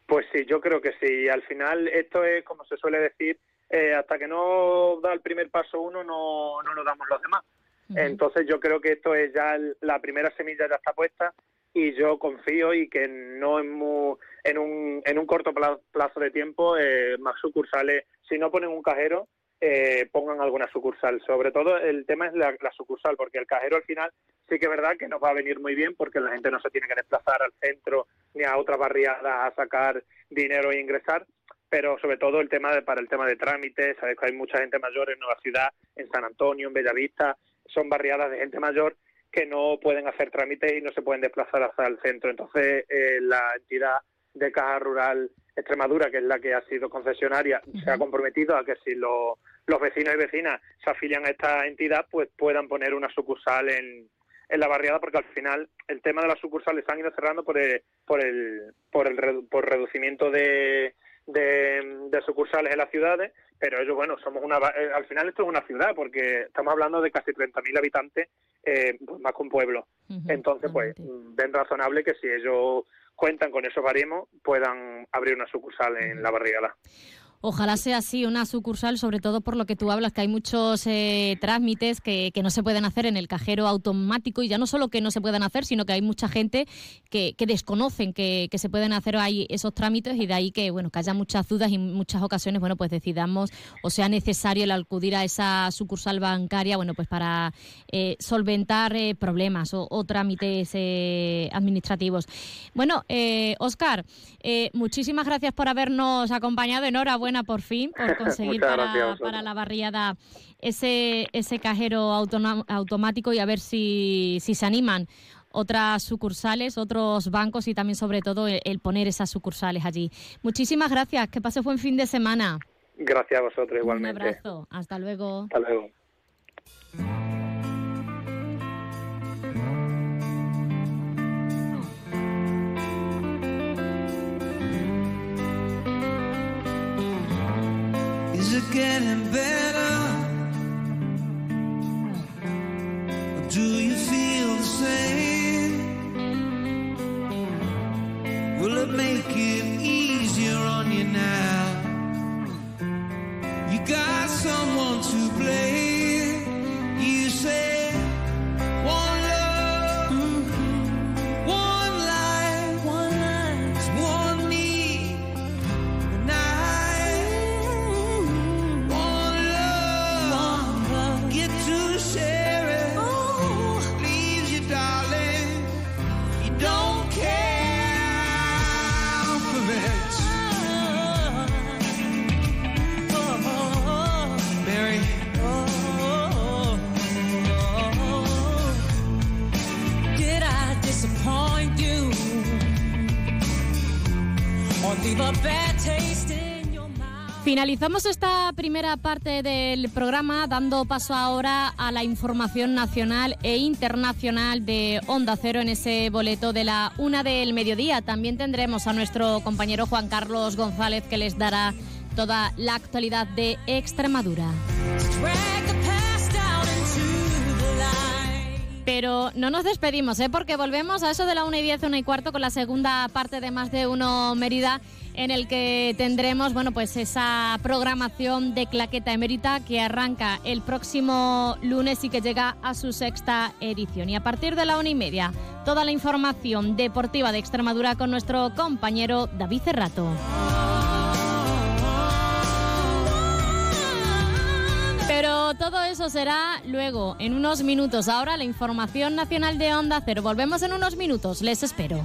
Pues sí, yo creo que sí. Al final esto es, como se suele decir, eh, hasta que no da el primer paso uno, no, no lo damos los demás. Entonces yo creo que esto es ya la primera semilla ya está puesta y yo confío y que no en, mu- en, un, en un corto pla- plazo de tiempo eh, más sucursales, si no ponen un cajero, eh, pongan alguna sucursal. Sobre todo el tema es la, la sucursal, porque el cajero al final sí que es verdad que nos va a venir muy bien porque la gente no se tiene que desplazar al centro ni a otras barriadas a sacar dinero e ingresar, pero sobre todo el tema de, para el tema de trámites, sabes que hay mucha gente mayor en Nueva Ciudad, en San Antonio, en Bellavista, son barriadas de gente mayor que no pueden hacer trámites y no se pueden desplazar hasta el centro. Entonces, eh, la entidad de Caja Rural Extremadura, que es la que ha sido concesionaria, se ha comprometido a que si lo- los vecinos y vecinas se afilian a esta entidad, pues puedan poner una sucursal en, en la barriada, porque al final el tema de las sucursales se han ido cerrando por el, por el, por el redu- por reducimiento de, de, de sucursales en las ciudades, pero ellos, bueno, somos una, eh, al final esto es una ciudad, porque estamos hablando de casi 30.000 habitantes, eh, pues más que un pueblo. Entonces, pues, ven razonable que si ellos cuentan con esos baremos, puedan abrir una sucursal en la barriada. Ojalá sea así, una sucursal, sobre todo por lo que tú hablas, que hay muchos eh, trámites que, que no se pueden hacer en el cajero automático y ya no solo que no se puedan hacer, sino que hay mucha gente que, que desconocen que, que se pueden hacer ahí esos trámites y de ahí que bueno que haya muchas dudas y muchas ocasiones bueno pues decidamos o sea necesario el acudir a esa sucursal bancaria bueno pues para eh, solventar eh, problemas o, trámites eh, administrativos. Bueno, Oscar, eh, muchísimas gracias por habernos acompañado. Enhorabuena por fin por conseguir para, la barriada ese, ese cajero automático y a ver si, si se animan otras sucursales, otros bancos y también sobre todo el, el poner esas sucursales allí. Muchísimas gracias, que pases buen fin de semana. Gracias a vosotros Un igualmente. abrazo, hasta luego. Hasta luego. are getting better. Finalizamos esta primera parte del programa dando paso ahora a la información nacional e internacional de Onda Cero en ese boleto de la una del mediodía. También tendremos a nuestro compañero Juan Carlos González que les dará toda la actualidad de Extremadura. Pero no nos despedimos, ¿eh? porque volvemos a eso de la 1 y 10, 1 y cuarto con la segunda parte de Más de Uno Mérida, en el que tendremos bueno, pues esa programación de Claqueta Emérita que arranca el próximo lunes y que llega a su sexta edición. Y a partir de la una y media, toda la información deportiva de Extremadura con nuestro compañero David Cerrato. Pero todo eso será luego, en unos minutos. Ahora la información nacional de Onda Cero. Volvemos en unos minutos. Les espero.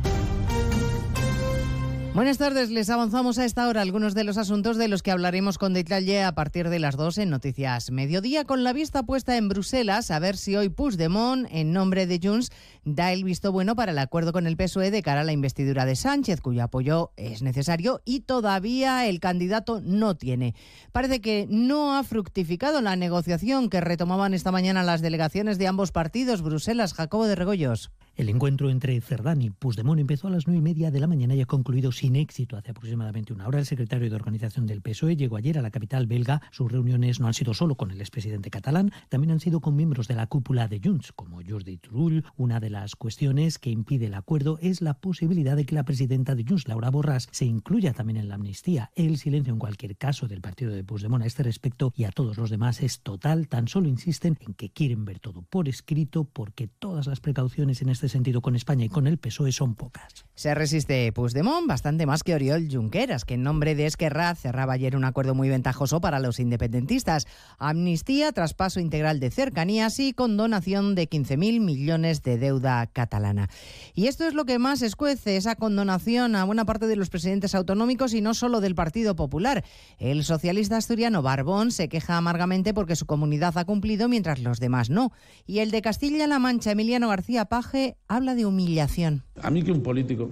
Buenas tardes, les avanzamos a esta hora algunos de los asuntos de los que hablaremos con detalle a partir de las 2 en Noticias Mediodía, con la vista puesta en Bruselas a ver si hoy Puigdemont, en nombre de Junts, da el visto bueno para el acuerdo con el PSOE de cara a la investidura de Sánchez, cuyo apoyo es necesario y todavía el candidato no tiene. Parece que no ha fructificado la negociación que retomaban esta mañana las delegaciones de ambos partidos. Bruselas, Jacobo de Regoyos. El encuentro entre Cerdán y Puigdemont empezó a las nueve y media de la mañana y ha concluido sin éxito hace aproximadamente una hora. El secretario de organización del PSOE llegó ayer a la capital belga. Sus reuniones no han sido solo con el expresidente catalán, también han sido con miembros de la cúpula de Junts, como Jordi Turull. Una de las cuestiones que impide el acuerdo es la posibilidad de que la presidenta de Junts, Laura Borras, se incluya también en la amnistía. El silencio en cualquier caso del partido de Puigdemont a este respecto y a todos los demás es total. Tan solo insisten en que quieren ver todo por escrito porque todas las precauciones en este sentido con España y con el PSOE son pocas. Se resiste Puigdemont bastante más que Oriol Junqueras, que en nombre de Esquerra cerraba ayer un acuerdo muy ventajoso para los independentistas. Amnistía, traspaso integral de cercanías y condonación de 15.000 millones de deuda catalana. Y esto es lo que más escuece, esa condonación a buena parte de los presidentes autonómicos y no solo del Partido Popular. El socialista asturiano Barbón se queja amargamente porque su comunidad ha cumplido mientras los demás no. Y el de Castilla-La Mancha, Emiliano García Paje, habla de humillación. A mí que un político,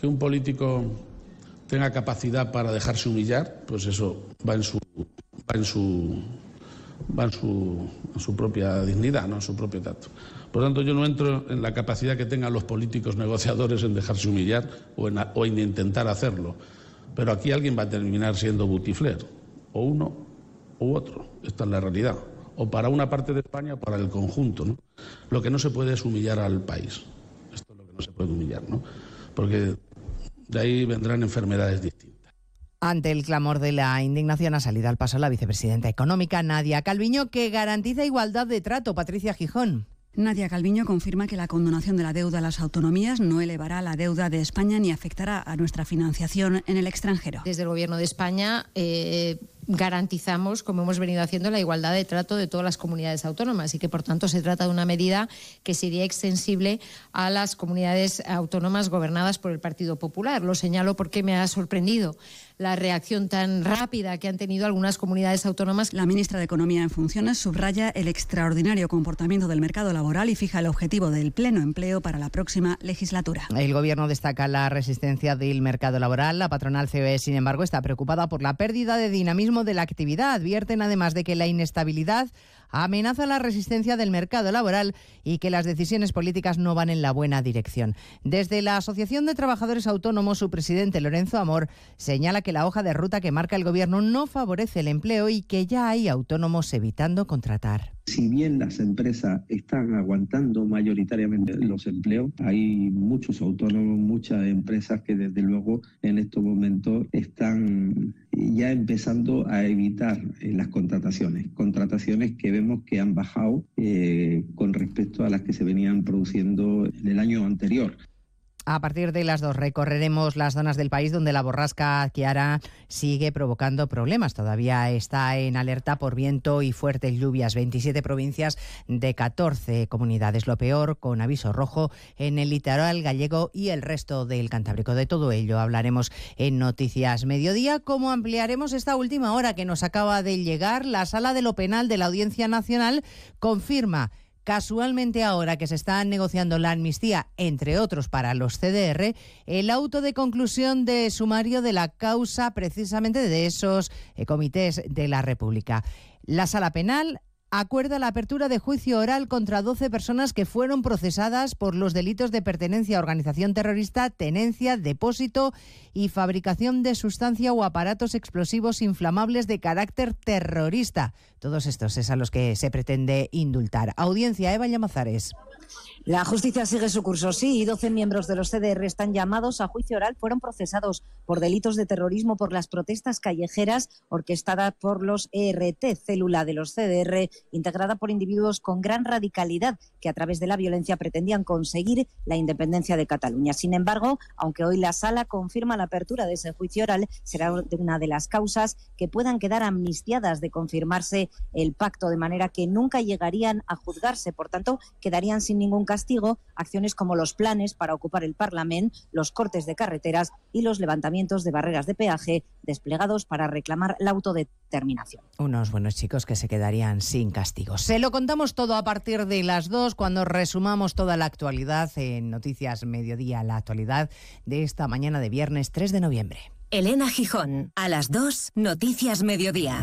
que un político tenga capacidad para dejarse humillar, pues eso va en su, va en su, va en su, su propia dignidad, no en su propio tacto. Por tanto, yo no entro en la capacidad que tengan los políticos negociadores en dejarse humillar o en, o en intentar hacerlo. Pero aquí alguien va a terminar siendo butifler, o uno u otro. Esta es la realidad. O para una parte de España o para el conjunto. ¿no? Lo que no se puede es humillar al país. Esto es lo que no se puede humillar, ¿no? Porque de ahí vendrán enfermedades distintas. Ante el clamor de la indignación ha salido al paso la vicepresidenta económica Nadia Calviño, que garantiza igualdad de trato. Patricia Gijón. Nadia Calviño confirma que la condonación de la deuda a las autonomías no elevará la deuda de España ni afectará a nuestra financiación en el extranjero. Desde el Gobierno de España eh, garantizamos, como hemos venido haciendo, la igualdad de trato de todas las comunidades autónomas y que, por tanto, se trata de una medida que sería extensible a las comunidades autónomas gobernadas por el Partido Popular. Lo señalo porque me ha sorprendido la reacción tan rápida que han tenido algunas comunidades autónomas. La ministra de Economía en funciones subraya el extraordinario comportamiento del mercado laboral y fija el objetivo del pleno empleo para la próxima legislatura. El Gobierno destaca la resistencia del mercado laboral. La patronal COE, sin embargo, está preocupada por la pérdida de dinamismo de la actividad. Advierten además de que la inestabilidad amenaza la resistencia del mercado laboral y que las decisiones políticas no van en la buena dirección. Desde la Asociación de Trabajadores Autónomos, su presidente Lorenzo Amor señala que la hoja de ruta que marca el Gobierno no favorece el empleo y que ya hay autónomos evitando contratar. Si bien las empresas están aguantando mayoritariamente los empleos, hay muchos autónomos, muchas empresas que desde luego en estos momentos están ya empezando a evitar eh, las contrataciones. Contrataciones que vemos que han bajado eh, con respecto a las que se venían produciendo en el año anterior. A partir de las dos recorreremos las zonas del país donde la borrasca Kiara sigue provocando problemas. Todavía está en alerta por viento y fuertes lluvias. 27 provincias de 14 comunidades. Lo peor con aviso rojo en el litoral gallego y el resto del Cantábrico. De todo ello hablaremos en Noticias Mediodía. Como ampliaremos esta última hora que nos acaba de llegar, la Sala de lo Penal de la Audiencia Nacional confirma Casualmente ahora que se está negociando la amnistía, entre otros para los CDR, el auto de conclusión de sumario de la causa precisamente de esos eh, comités de la República. La sala penal acuerda la apertura de juicio oral contra 12 personas que fueron procesadas por los delitos de pertenencia a organización terrorista, tenencia, depósito y fabricación de sustancia o aparatos explosivos inflamables de carácter terrorista. Todos estos es a los que se pretende indultar. Audiencia Eva Llamazares. La justicia sigue su curso, sí, y 12 miembros de los CDR están llamados a juicio oral. Fueron procesados por delitos de terrorismo por las protestas callejeras orquestadas por los ERT, célula de los CDR, integrada por individuos con gran radicalidad que a través de la violencia pretendían conseguir la independencia de Cataluña. Sin embargo, aunque hoy la sala confirma la apertura de ese juicio oral, será una de las causas que puedan quedar amnistiadas de confirmarse el pacto, de manera que nunca llegarían a juzgarse. Por tanto, quedarían sin ningún castigo acciones como los planes para ocupar el Parlamento, los cortes de carreteras y los levantamientos de barreras de peaje desplegados para reclamar la autodeterminación. Unos buenos chicos que se quedarían sin castigo. Se lo contamos todo a partir de las dos cuando resumamos toda la actualidad en Noticias Mediodía, la actualidad de esta mañana de viernes 3 de noviembre. Elena Gijón, a las 2, Noticias Mediodía.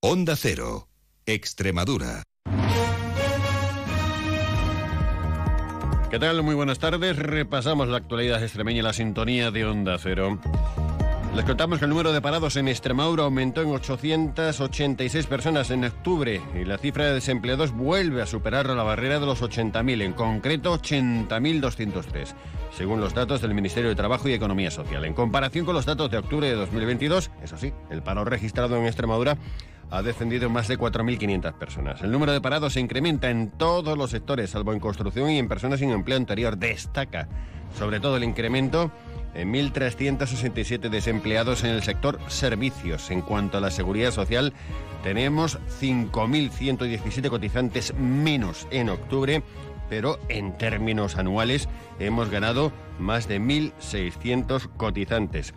Onda Cero, Extremadura. ¿Qué tal? Muy buenas tardes. Repasamos la actualidad extremeña la sintonía de Onda Cero. Les contamos que el número de parados en Extremadura aumentó en 886 personas en octubre y la cifra de desempleados vuelve a superar la barrera de los 80.000, en concreto 80.203, según los datos del Ministerio de Trabajo y Economía Social. En comparación con los datos de octubre de 2022, eso sí, el paro registrado en Extremadura ha descendido en más de 4.500 personas. El número de parados se incrementa en todos los sectores, salvo en construcción y en personas sin empleo anterior. Destaca sobre todo el incremento en 1.367 desempleados en el sector servicios. En cuanto a la seguridad social, tenemos 5.117 cotizantes menos en octubre, pero en términos anuales hemos ganado más de 1.600 cotizantes.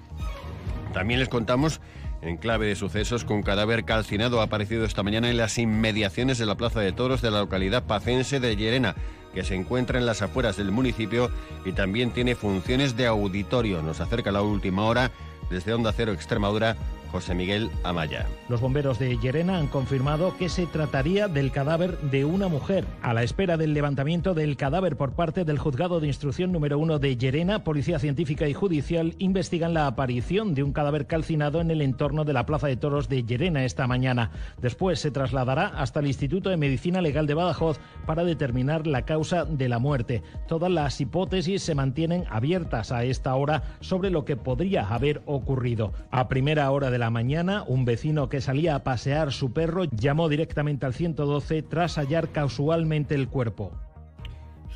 También les contamos en clave de sucesos un cadáver calcinado aparecido esta mañana en las inmediaciones de la Plaza de Toros de la localidad pacense de Llerena, que se encuentra en las afueras del municipio y también tiene funciones de auditorio. Nos acerca la última hora desde Onda Cero Extremadura. José Miguel Amaya. Los bomberos de Llerena han confirmado que se trataría del cadáver de una mujer. A la espera del levantamiento del cadáver por parte del juzgado de instrucción número uno de Llerena, Policía Científica y Judicial investigan la aparición de un cadáver calcinado en el entorno de la Plaza de Toros de Llerena esta mañana. Después se trasladará hasta el Instituto de Medicina Legal de Badajoz para determinar la causa de la muerte. Todas las hipótesis se mantienen abiertas a esta hora sobre lo que podría haber ocurrido. A primera hora de la mañana, un vecino que salía a pasear su perro llamó directamente al 112 tras hallar casualmente el cuerpo.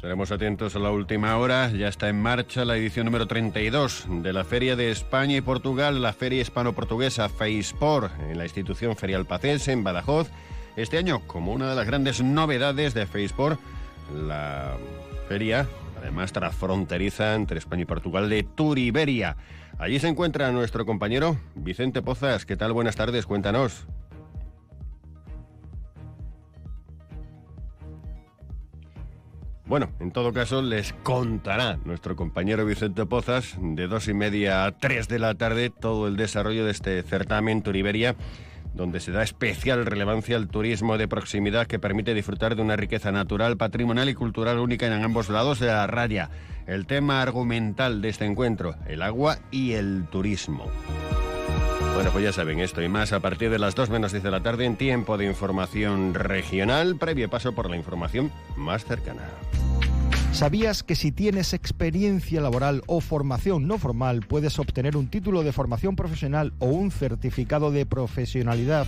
Estaremos atentos a la última hora. Ya está en marcha la edición número 32 de la Feria de España y Portugal, la Feria Hispano-Portuguesa FEISPOR, en la institución ferial pacense en Badajoz. Este año, como una de las grandes novedades de FEISPOR, la feria, además transfronteriza entre España y Portugal, de Turiberia. Allí se encuentra nuestro compañero Vicente Pozas. ¿Qué tal? Buenas tardes, cuéntanos. Bueno, en todo caso les contará nuestro compañero Vicente Pozas de dos y media a tres de la tarde todo el desarrollo de este certamen Turiberia donde se da especial relevancia al turismo de proximidad que permite disfrutar de una riqueza natural, patrimonial y cultural única en ambos lados de la raya. El tema argumental de este encuentro, el agua y el turismo. Bueno, pues ya saben esto y más a partir de las 2 menos 10 de la tarde en tiempo de información regional, previo paso por la información más cercana. ¿Sabías que si tienes experiencia laboral o formación no formal puedes obtener un título de formación profesional o un certificado de profesionalidad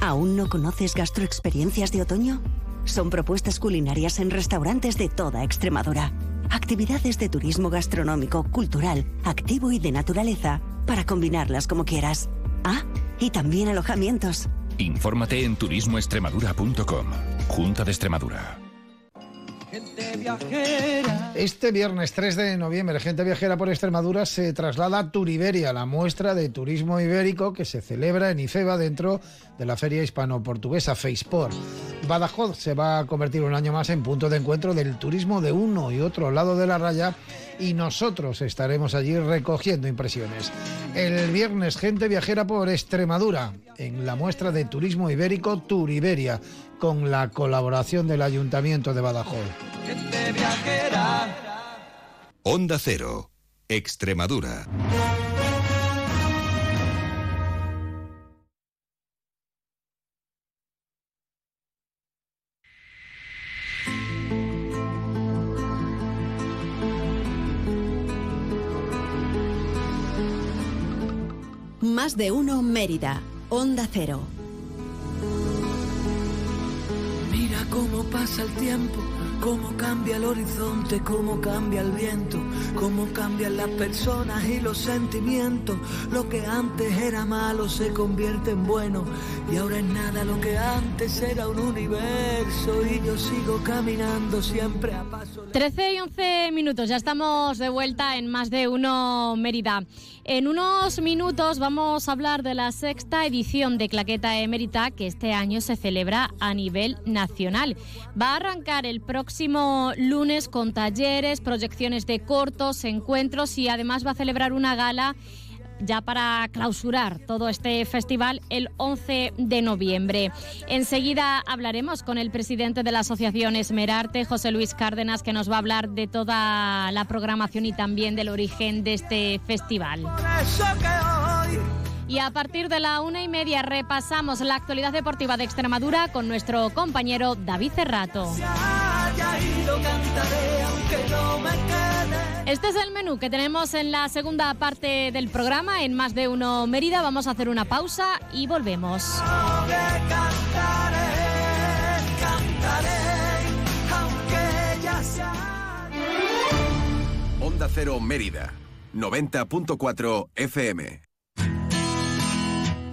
¿Aún no conoces gastroexperiencias de otoño? Son propuestas culinarias en restaurantes de toda Extremadura. Actividades de turismo gastronómico, cultural, activo y de naturaleza para combinarlas como quieras. Ah, y también alojamientos. Infórmate en turismoextremadura.com. Junta de Extremadura. Este viernes 3 de noviembre, Gente Viajera por Extremadura se traslada a Turiberia, la muestra de turismo ibérico que se celebra en Ifeba dentro de la Feria Hispano-Portuguesa FEISPOR. Badajoz se va a convertir un año más en punto de encuentro del turismo de uno y otro lado de la raya y nosotros estaremos allí recogiendo impresiones. El viernes, Gente Viajera por Extremadura, en la muestra de turismo ibérico Turiberia, con la colaboración del Ayuntamiento de Badajoz. Onda Cero, Extremadura. Más de uno Mérida, Onda Cero. Mira cómo pasa el tiempo, cómo cambia el horizonte, cómo cambia el viento, cómo cambian las personas y los sentimientos. Lo que antes era malo se convierte en bueno y ahora es nada lo que antes era un universo y yo sigo caminando siempre a paso. 13 y 11 minutos, ya estamos de vuelta en más de uno Mérida. En unos minutos vamos a hablar de la sexta edición de Claqueta Emérita que este año se celebra a nivel nacional. Va a arrancar el próximo lunes con talleres, proyecciones de encuentros y además va a celebrar una gala ya para clausurar todo este festival el 11 de noviembre. Enseguida hablaremos con el presidente de la Asociación Esmerarte, José Luis Cárdenas, que nos va a hablar de toda la programación y también del origen de este festival. Y a partir de la una y media repasamos la actualidad deportiva de Extremadura con nuestro compañero David Cerrato. Este es el menú que tenemos en la segunda parte del programa, en Más de Uno Mérida. Vamos a hacer una pausa y volvemos. Onda Cero Mérida, 90.4 FM.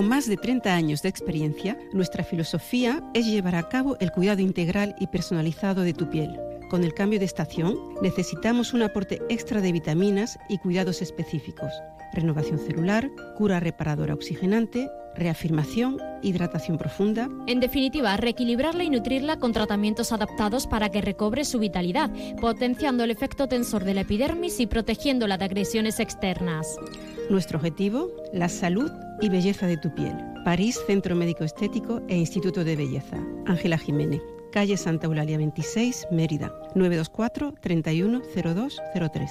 Con más de 30 años de experiencia, nuestra filosofía es llevar a cabo el cuidado integral y personalizado de tu piel. Con el cambio de estación, necesitamos un aporte extra de vitaminas y cuidados específicos. Renovación celular, cura reparadora oxigenante, reafirmación, hidratación profunda. En definitiva, reequilibrarla y nutrirla con tratamientos adaptados para que recobre su vitalidad, potenciando el efecto tensor de la epidermis y protegiéndola de agresiones externas. Nuestro objetivo, la salud y belleza de tu piel. París Centro Médico Estético e Instituto de Belleza. Ángela Jiménez. Calle Santa Eulalia 26, Mérida. 924 310203.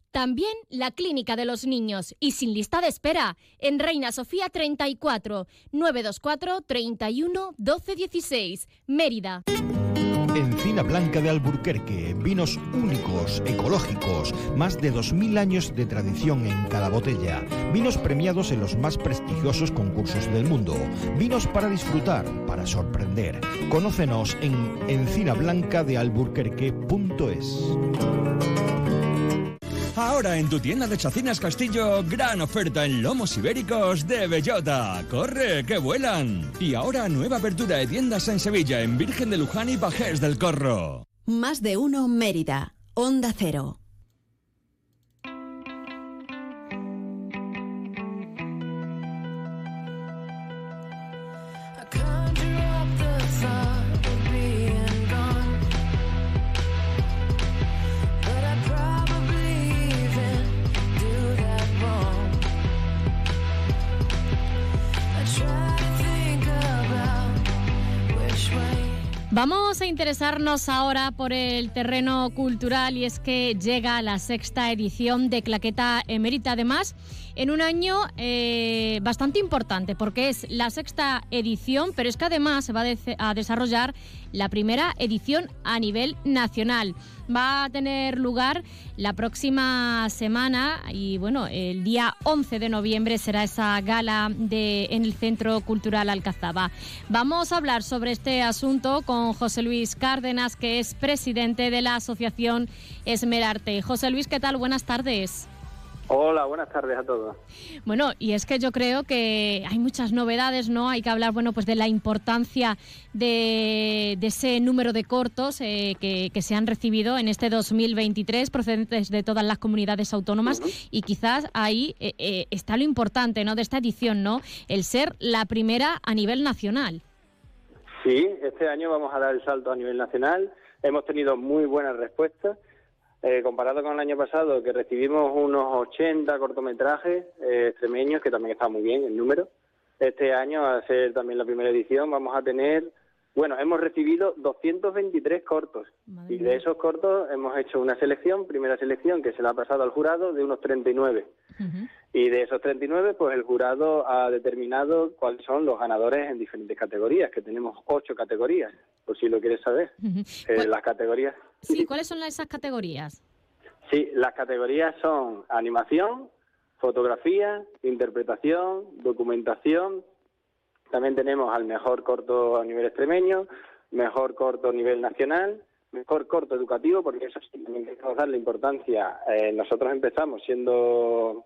También la Clínica de los Niños y sin lista de espera en Reina Sofía 34 924 31 12 16 Mérida. Encina Blanca de Alburquerque, vinos únicos, ecológicos, más de 2.000 años de tradición en cada botella, vinos premiados en los más prestigiosos concursos del mundo, vinos para disfrutar, para sorprender. Conócenos en encinablancadealburquerque.es. Ahora en tu tienda de Chacinas Castillo, gran oferta en lomos ibéricos de bellota. ¡Corre, que vuelan! Y ahora nueva apertura de tiendas en Sevilla, en Virgen de Luján y Pajés del Corro. Más de uno Mérida. Onda Cero. Vamos a interesarnos ahora por el terreno cultural y es que llega la sexta edición de Claqueta Emérita. Además, en un año eh, bastante importante porque es la sexta edición, pero es que además se va a desarrollar la primera edición a nivel nacional. Va a tener lugar la próxima semana y bueno, el día 11 de noviembre será esa gala de, en el Centro Cultural Alcazaba. Vamos a hablar sobre este asunto con José Luis Cárdenas, que es presidente de la Asociación Esmerarte. José Luis, ¿qué tal? Buenas tardes. Hola, buenas tardes a todos. Bueno, y es que yo creo que hay muchas novedades, ¿no? Hay que hablar, bueno, pues de la importancia de, ese número de cortos eh, que, se han recibido en este 2023 procedentes de todas las comunidades autónomas y quizás ahí eh, eh, está lo importante, ¿no? De esta edición, ¿no? El ser la primera a nivel nacional. Sí, este año vamos a dar el salto a nivel nacional. Hemos tenido muy buenas respuestas eh, comparado con el año pasado, que recibimos unos 80 cortometrajes eh, extremeños, que también está muy bien el número. Este año, a ser también la primera edición, vamos a tener, bueno, hemos recibido 223 cortos. y de esos cortos hemos hecho una selección, primera selección, que se la ha pasado al jurado, de unos 39. Y de esos 39, pues el jurado ha determinado cuáles son los ganadores en diferentes categorías, que tenemos ocho categorías, por si lo quieres saber. Eh, las categorías. Sí, ¿cuáles son esas categorías? Sí, las categorías son animación, fotografía, interpretación, documentación. También tenemos al mejor corto a nivel extremeño, mejor corto a nivel nacional, mejor corto educativo, porque eso sí, también queremos darle importancia. Eh, nosotros empezamos siendo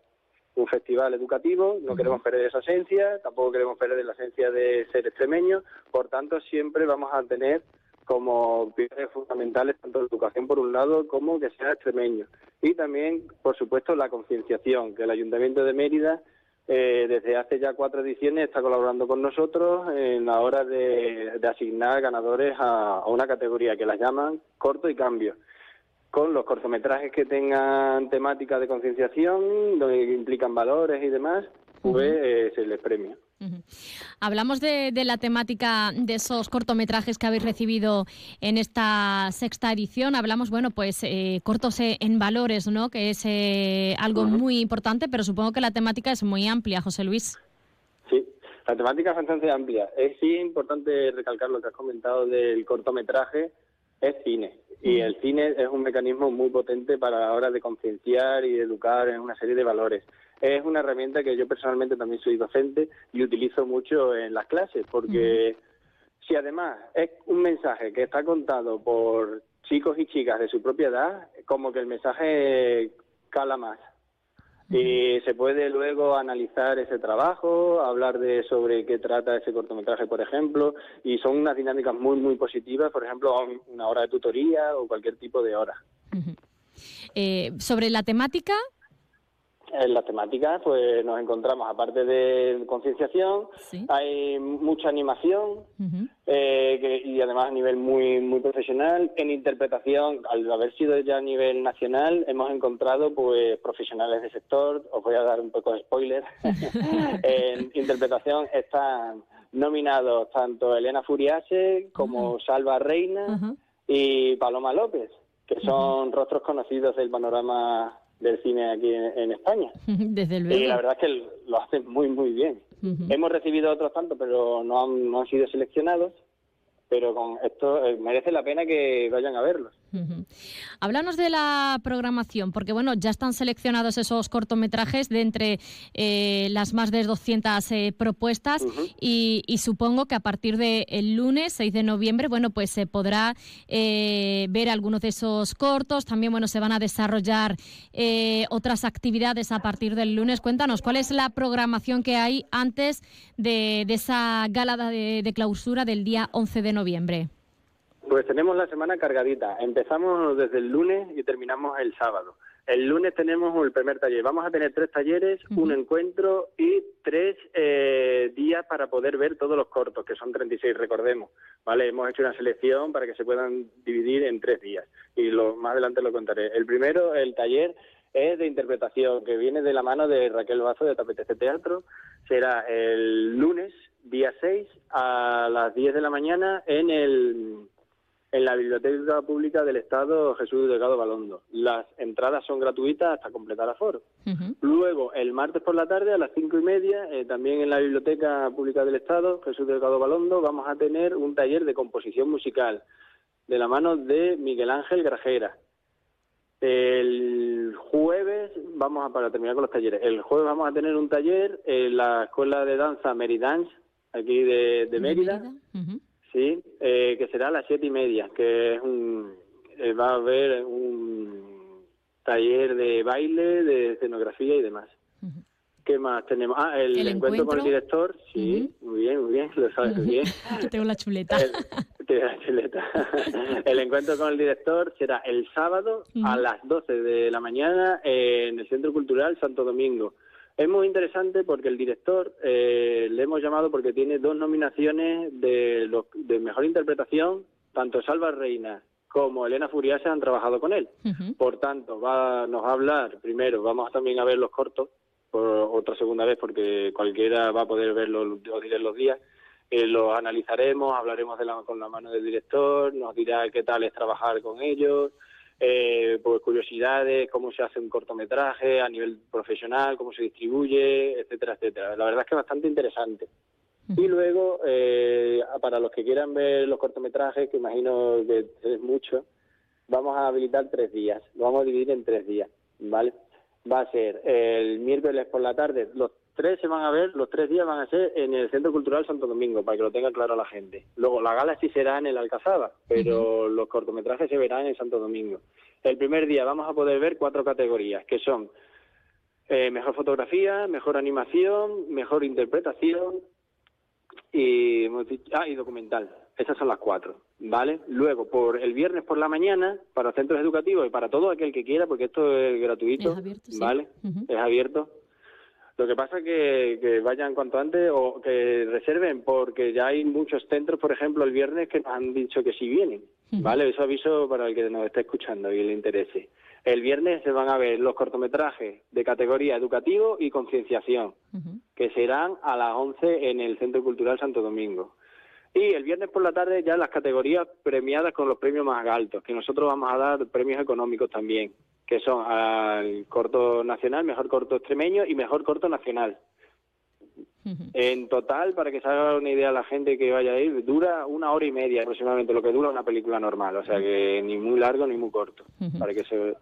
un festival educativo, no queremos perder esa esencia, tampoco queremos perder la esencia de ser extremeño, por tanto siempre vamos a tener como pilares fundamentales tanto la educación por un lado como que sea extremeño. Y también, por supuesto, la concienciación, que el Ayuntamiento de Mérida eh, desde hace ya cuatro ediciones está colaborando con nosotros en la hora de, asignar ganadores a, una categoría que las llaman corto y cambio con los cortometrajes que tengan temática de concienciación, donde implican valores y demás, pues eh, se les premia. Hablamos de, la temática de esos cortometrajes que habéis recibido en esta sexta edición. Hablamos, bueno, pues eh, cortos eh, en valores, ¿no? Que es algo muy importante, pero supongo que la temática es muy amplia, José Luis. Sí, la temática es bastante amplia. Es sí importante recalcar lo que has comentado del cortometraje, es cine. Y el cine es un mecanismo muy potente para la hora de concienciar y educar en una serie de valores. Es una herramienta que yo personalmente también soy docente y utilizo mucho en las clases, porque si además es un mensaje que está contado por chicos y chicas de su propia edad, como que el mensaje cala más. Y se puede luego analizar ese trabajo, hablar de sobre qué trata ese cortometraje, por ejemplo, y son unas dinámicas muy, muy positivas, por ejemplo, una hora de tutoría o cualquier tipo de hora. Eh, sobre la temática, en las temáticas, pues nos encontramos, aparte de concienciación, hay mucha animación eh, y además a nivel muy muy profesional. En interpretación, al haber sido ya a nivel nacional, hemos encontrado pues profesionales del sector. Os voy a dar un poco de spoiler. en interpretación están nominados tanto Elena Furiase como Salva Reina y Paloma López, que son rostros conocidos del panorama del cine aquí en, España. Desde luego. Y la verdad es que lo hacen muy, muy bien. Hemos recibido otros tantos, pero no han, no han sido seleccionados. pero con esto eh, merece la pena que vayan a verlos. Háblanos de la programación, porque bueno, ya están seleccionados esos cortometrajes de entre eh, las más de 200 eh, propuestas y, y supongo que a partir del lunes 6 de noviembre, bueno, pues se podrá eh, ver algunos de esos cortos. También, bueno, se van a desarrollar eh, otras actividades a partir del lunes. Cuéntanos, ¿cuál es la programación que hay antes de, de esa gala de, de clausura del día 11 de noviembre? Pues tenemos la semana cargadita. Empezamos desde el lunes y terminamos el sábado. El lunes tenemos el primer taller. Vamos a tener tres talleres, un encuentro y tres eh, días para poder ver todos los cortos, que son 36, recordemos. ¿vale? Hemos hecho una selección para que se puedan dividir en tres días. Y lo, más adelante lo contaré. El primero, el taller, es de interpretación, que viene de la mano de Raquel Bazo de Tapetece Teatro. Será el lunes, día 6, a las 10 de la mañana en el en la Biblioteca Pública del Estado Jesús Delgado Balondo. Las entradas son gratuitas hasta completar aforo. Luego, el martes por la tarde, a las cinco y media, eh, también en la Biblioteca Pública del Estado Jesús Delgado Balondo, vamos a tener un taller de composición musical de la mano de Miguel Ángel Grajera. El jueves, vamos a, para terminar con los talleres, el jueves vamos a tener un taller en la Escuela de Danza Meridance, aquí de, de Mérida. Sí, eh, que será a las siete y media, que es un, eh, va a haber un taller de baile, de escenografía y demás. ¿Qué más tenemos? Ah, el, El encuentro, con el director, sí, muy bien, muy bien, lo sabes muy bien. Tengo la chuleta. Te da chuleta. el encuentro con el director será el sábado a las 12 de la mañana en el Centro Cultural Santo Domingo. Es muy interesante porque el director eh, le hemos llamado porque tiene dos nominaciones de, los- de mejor interpretación, tanto Salva Reina como Elena Furiasa han trabajado con él. Por tanto, va, nos va a hablar primero, vamos también a ver los cortos por otra segunda vez porque cualquiera va a poder verlo los diré los días. Eh, los analizaremos, hablaremos de la- con la mano del director, nos dirá qué tal es trabajar con ellos, eh, pues curiosidades, cómo se hace un cortometraje a nivel profesional, cómo se distribuye, etcétera, etcétera. La verdad es que es bastante interesante. Y luego, eh, para los que quieran ver los cortometrajes, que imagino que es mucho, vamos a habilitar tres días. Lo vamos a dividir en tres días, ¿vale? Va a ser el miércoles por la tarde. Los tres se van a ver, los tres días van a ser en el Centro Cultural Santo Domingo, para que lo tenga claro la gente. Luego, la gala sí será en el Alcazaba, pero los cortometrajes se verán en Santo Domingo. El primer día vamos a poder ver cuatro categorías, que son eh, mejor fotografía, mejor animación, mejor interpretación y, ah, y documental. Esas son las cuatro, ¿vale? Luego, por el viernes por la mañana, para centros educativos y para todo aquel que quiera, porque esto es gratuito, Es abierto, sí. ¿vale? Es abierto. Lo que pasa es que, que vayan cuanto antes o que reserven, porque ya hay muchos centros, por ejemplo, el viernes que nos han dicho que sí vienen, ¿vale? Eso aviso para el que nos esté escuchando y le interese. El viernes se van a ver los cortometrajes de categoría educativo y concienciación, que serán a las 11 en el Centro Cultural Santo Domingo. Y el viernes por la tarde ya las categorías premiadas con los premios más altos, que nosotros vamos a dar premios económicos también, que son al corto nacional, mejor corto extremeño y mejor corto nacional. En total, para que se haga una idea la gente que vaya a ir, dura una hora y media aproximadamente, lo que dura una película normal, o sea que ni muy largo ni muy corto, para que se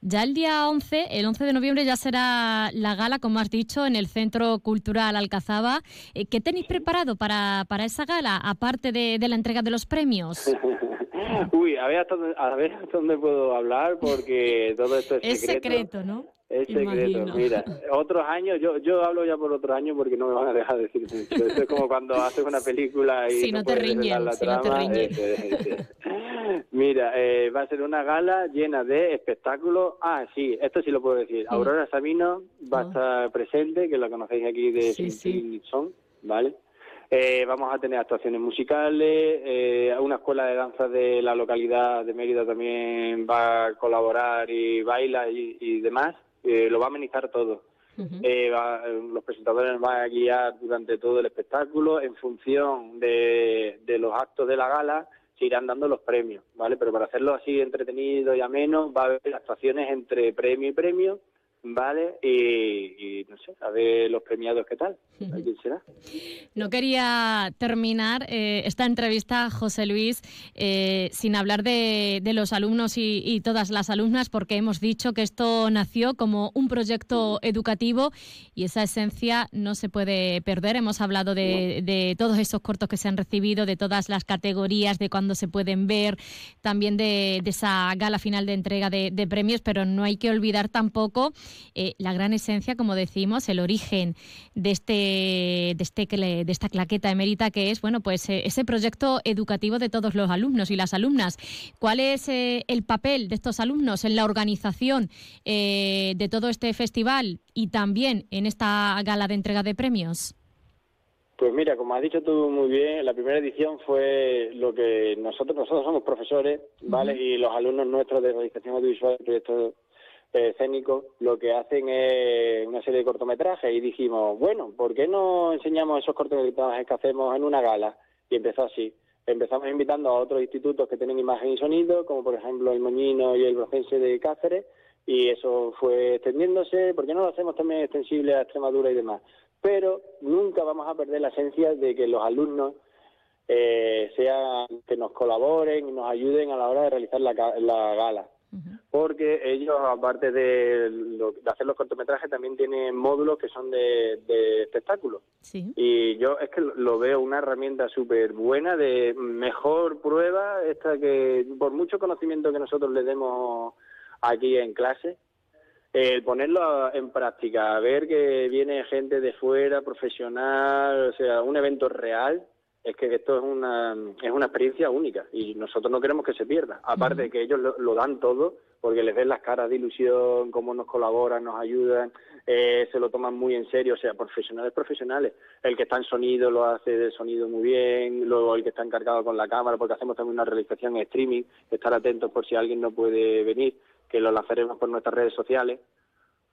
Ya el día 11, el 11 de noviembre, ya será la gala, como has dicho, en el Centro Cultural Alcazaba. Eh, ¿Qué tenéis preparado para, para esa gala, aparte de, de la entrega de los premios? Uy, a ver, hasta dónde, a ver hasta dónde puedo hablar porque todo esto es, Es secreto, ¿no? Es secreto, mira. Otros años, yo yo hablo ya por otros años porque no me van a dejar decir mucho. Esto es como cuando haces una película y Si no te revelar riñen, la si no te trama. riñen. Ese, ese. Mira, eh, va a ser una gala llena de espectáculos. Ah, sí, esto sí lo puedo decir. Aurora Sabino va a estar presente, que la conocéis aquí de. Sí, sí. Son, ¿vale? Eh, vamos a tener actuaciones musicales, eh, una escuela de danza de la localidad de Mérida también va a colaborar y baila y, y demás. Eh, lo va a amenizar todo. Eh, va- los presentadores van a guiar durante todo el espectáculo en función de, de los actos de la gala se irán dando los premios, ¿vale? Pero para hacerlo así entretenido y ameno va a haber actuaciones entre premio y premio ¿vale? Y, y, no sé, a ver los premiados qué tal, a quién será. No quería terminar eh, esta entrevista, José Luis, eh, sin hablar de, de los alumnos y, y, todas las alumnas, porque hemos dicho que esto nació como un proyecto educativo y esa esencia no se puede perder. Hemos hablado de, de todos esos cortos que se han recibido, de todas las categorías, de cuándo se pueden ver, también de, de esa gala final de entrega de, de premios, pero no hay que olvidar tampoco eh, la gran esencia, como decimos, el origen de este, de este de esta claqueta emérita que es, bueno, pues eh, ese proyecto educativo de todos los alumnos y las alumnas. ¿Cuál es eh, el papel de estos alumnos en la organización eh, de todo este festival y también en esta gala de entrega de premios? Pues mira, como has dicho tú muy bien, la primera edición fue lo que nosotros, nosotros somos profesores, ¿vale? Uh -huh. Y los alumnos nuestros de realización audiovisual, proyectos eh, escénicos, lo que hacen es una serie de cortometrajes y dijimos, bueno, ¿por qué no enseñamos esos cortometrajes que hacemos en una gala? Y empezó así. Empezamos invitando a otros institutos que tienen imagen y sonido, como por ejemplo el Moñino y el Brocense de Cáceres, y eso fue extendiéndose, ¿por qué no lo hacemos también extensible a Extremadura y demás? Pero nunca vamos a perder la esencia de que los alumnos eh, sean, que nos colaboren y nos ayuden a la hora de realizar la, la gala. Uh -huh. Porque ellos, aparte de, lo, de, hacer los cortometrajes, también tienen módulos que son de, de espectáculos. Sí. Y yo es que lo veo una herramienta súper buena, de mejor prueba, esta que por mucho conocimiento que nosotros le demos aquí en clase, el ponerlo en práctica, ver que viene gente de fuera, profesional, o sea, un evento real, es que esto es una, es una experiencia única y nosotros no queremos que se pierda. Aparte uh -huh. de que ellos lo, lo, dan todo, porque les ven las caras de ilusión, cómo nos colaboran, nos ayudan, eh, se lo toman muy en serio, o sea, profesionales, profesionales. El que está en sonido lo hace de sonido muy bien, luego el que está encargado con la cámara, porque hacemos también una realización en streaming, estar atentos por si alguien no puede venir, que lo lanzaremos por nuestras redes sociales.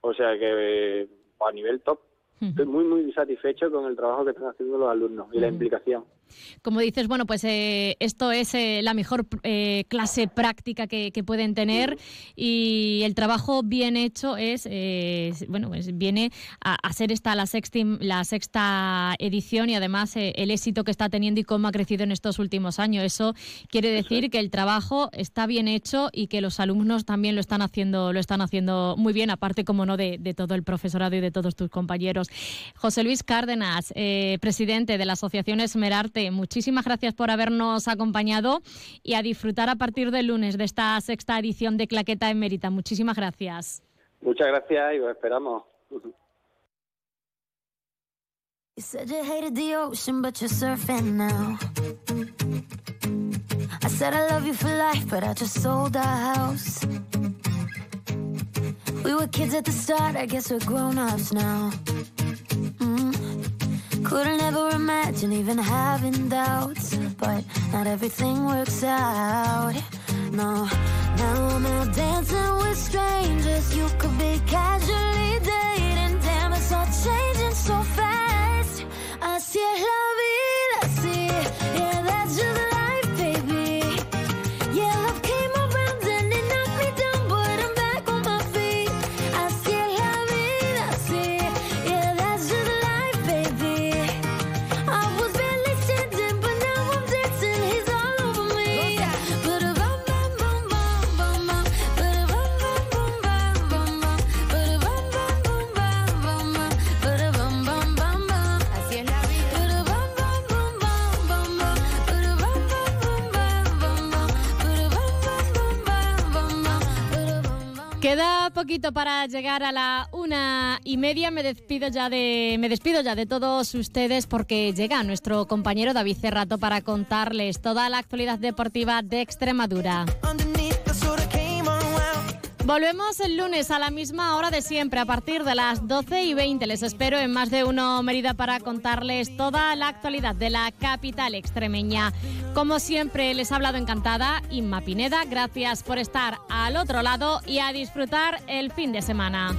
O sea que a nivel top. Estoy muy, muy satisfecho con el trabajo que están haciendo los alumnos y la implicación. Como dices, bueno, pues eh, esto es eh, la mejor eh, clase práctica que, que, pueden tener y el trabajo bien hecho es, bueno, pues viene a, a, ser esta la sexta, la sexta edición y además el éxito que está teniendo y cómo ha crecido en estos últimos años. Eso quiere decir que el trabajo está bien hecho y que los alumnos también lo están haciendo, lo están haciendo muy bien, aparte, como no, de, de todo el profesorado y de todos tus compañeros. José Luis Cárdenas, presidente de la Asociación Esmerarte, muchísimas gracias por habernos acompañado y a disfrutar a partir del lunes de esta sexta edición de Claqueta Emérita. Muchísimas gracias. Muchas gracias y os esperamos. You said you hated the ocean, but you're surfing now. I said I love you for life, but I just sold our house. We were kids at the start, I guess we're grown ups now. Couldn't ever imagine even having doubts, but not everything works out. No, now I'm out dancing with para llegar a la una y media. Me despido ya de, me despido ya de todos ustedes porque llega nuestro compañero David Cerrato para contarles toda la actualidad deportiva de Extremadura. Volvemos el lunes a la misma hora de siempre, a partir de las 12 y 20. Les espero en más de uno Mérida para contarles toda la actualidad de la capital extremeña. Como siempre, les ha hablado encantada Inma Pineda. Gracias por estar al otro lado y a disfrutar el fin de semana.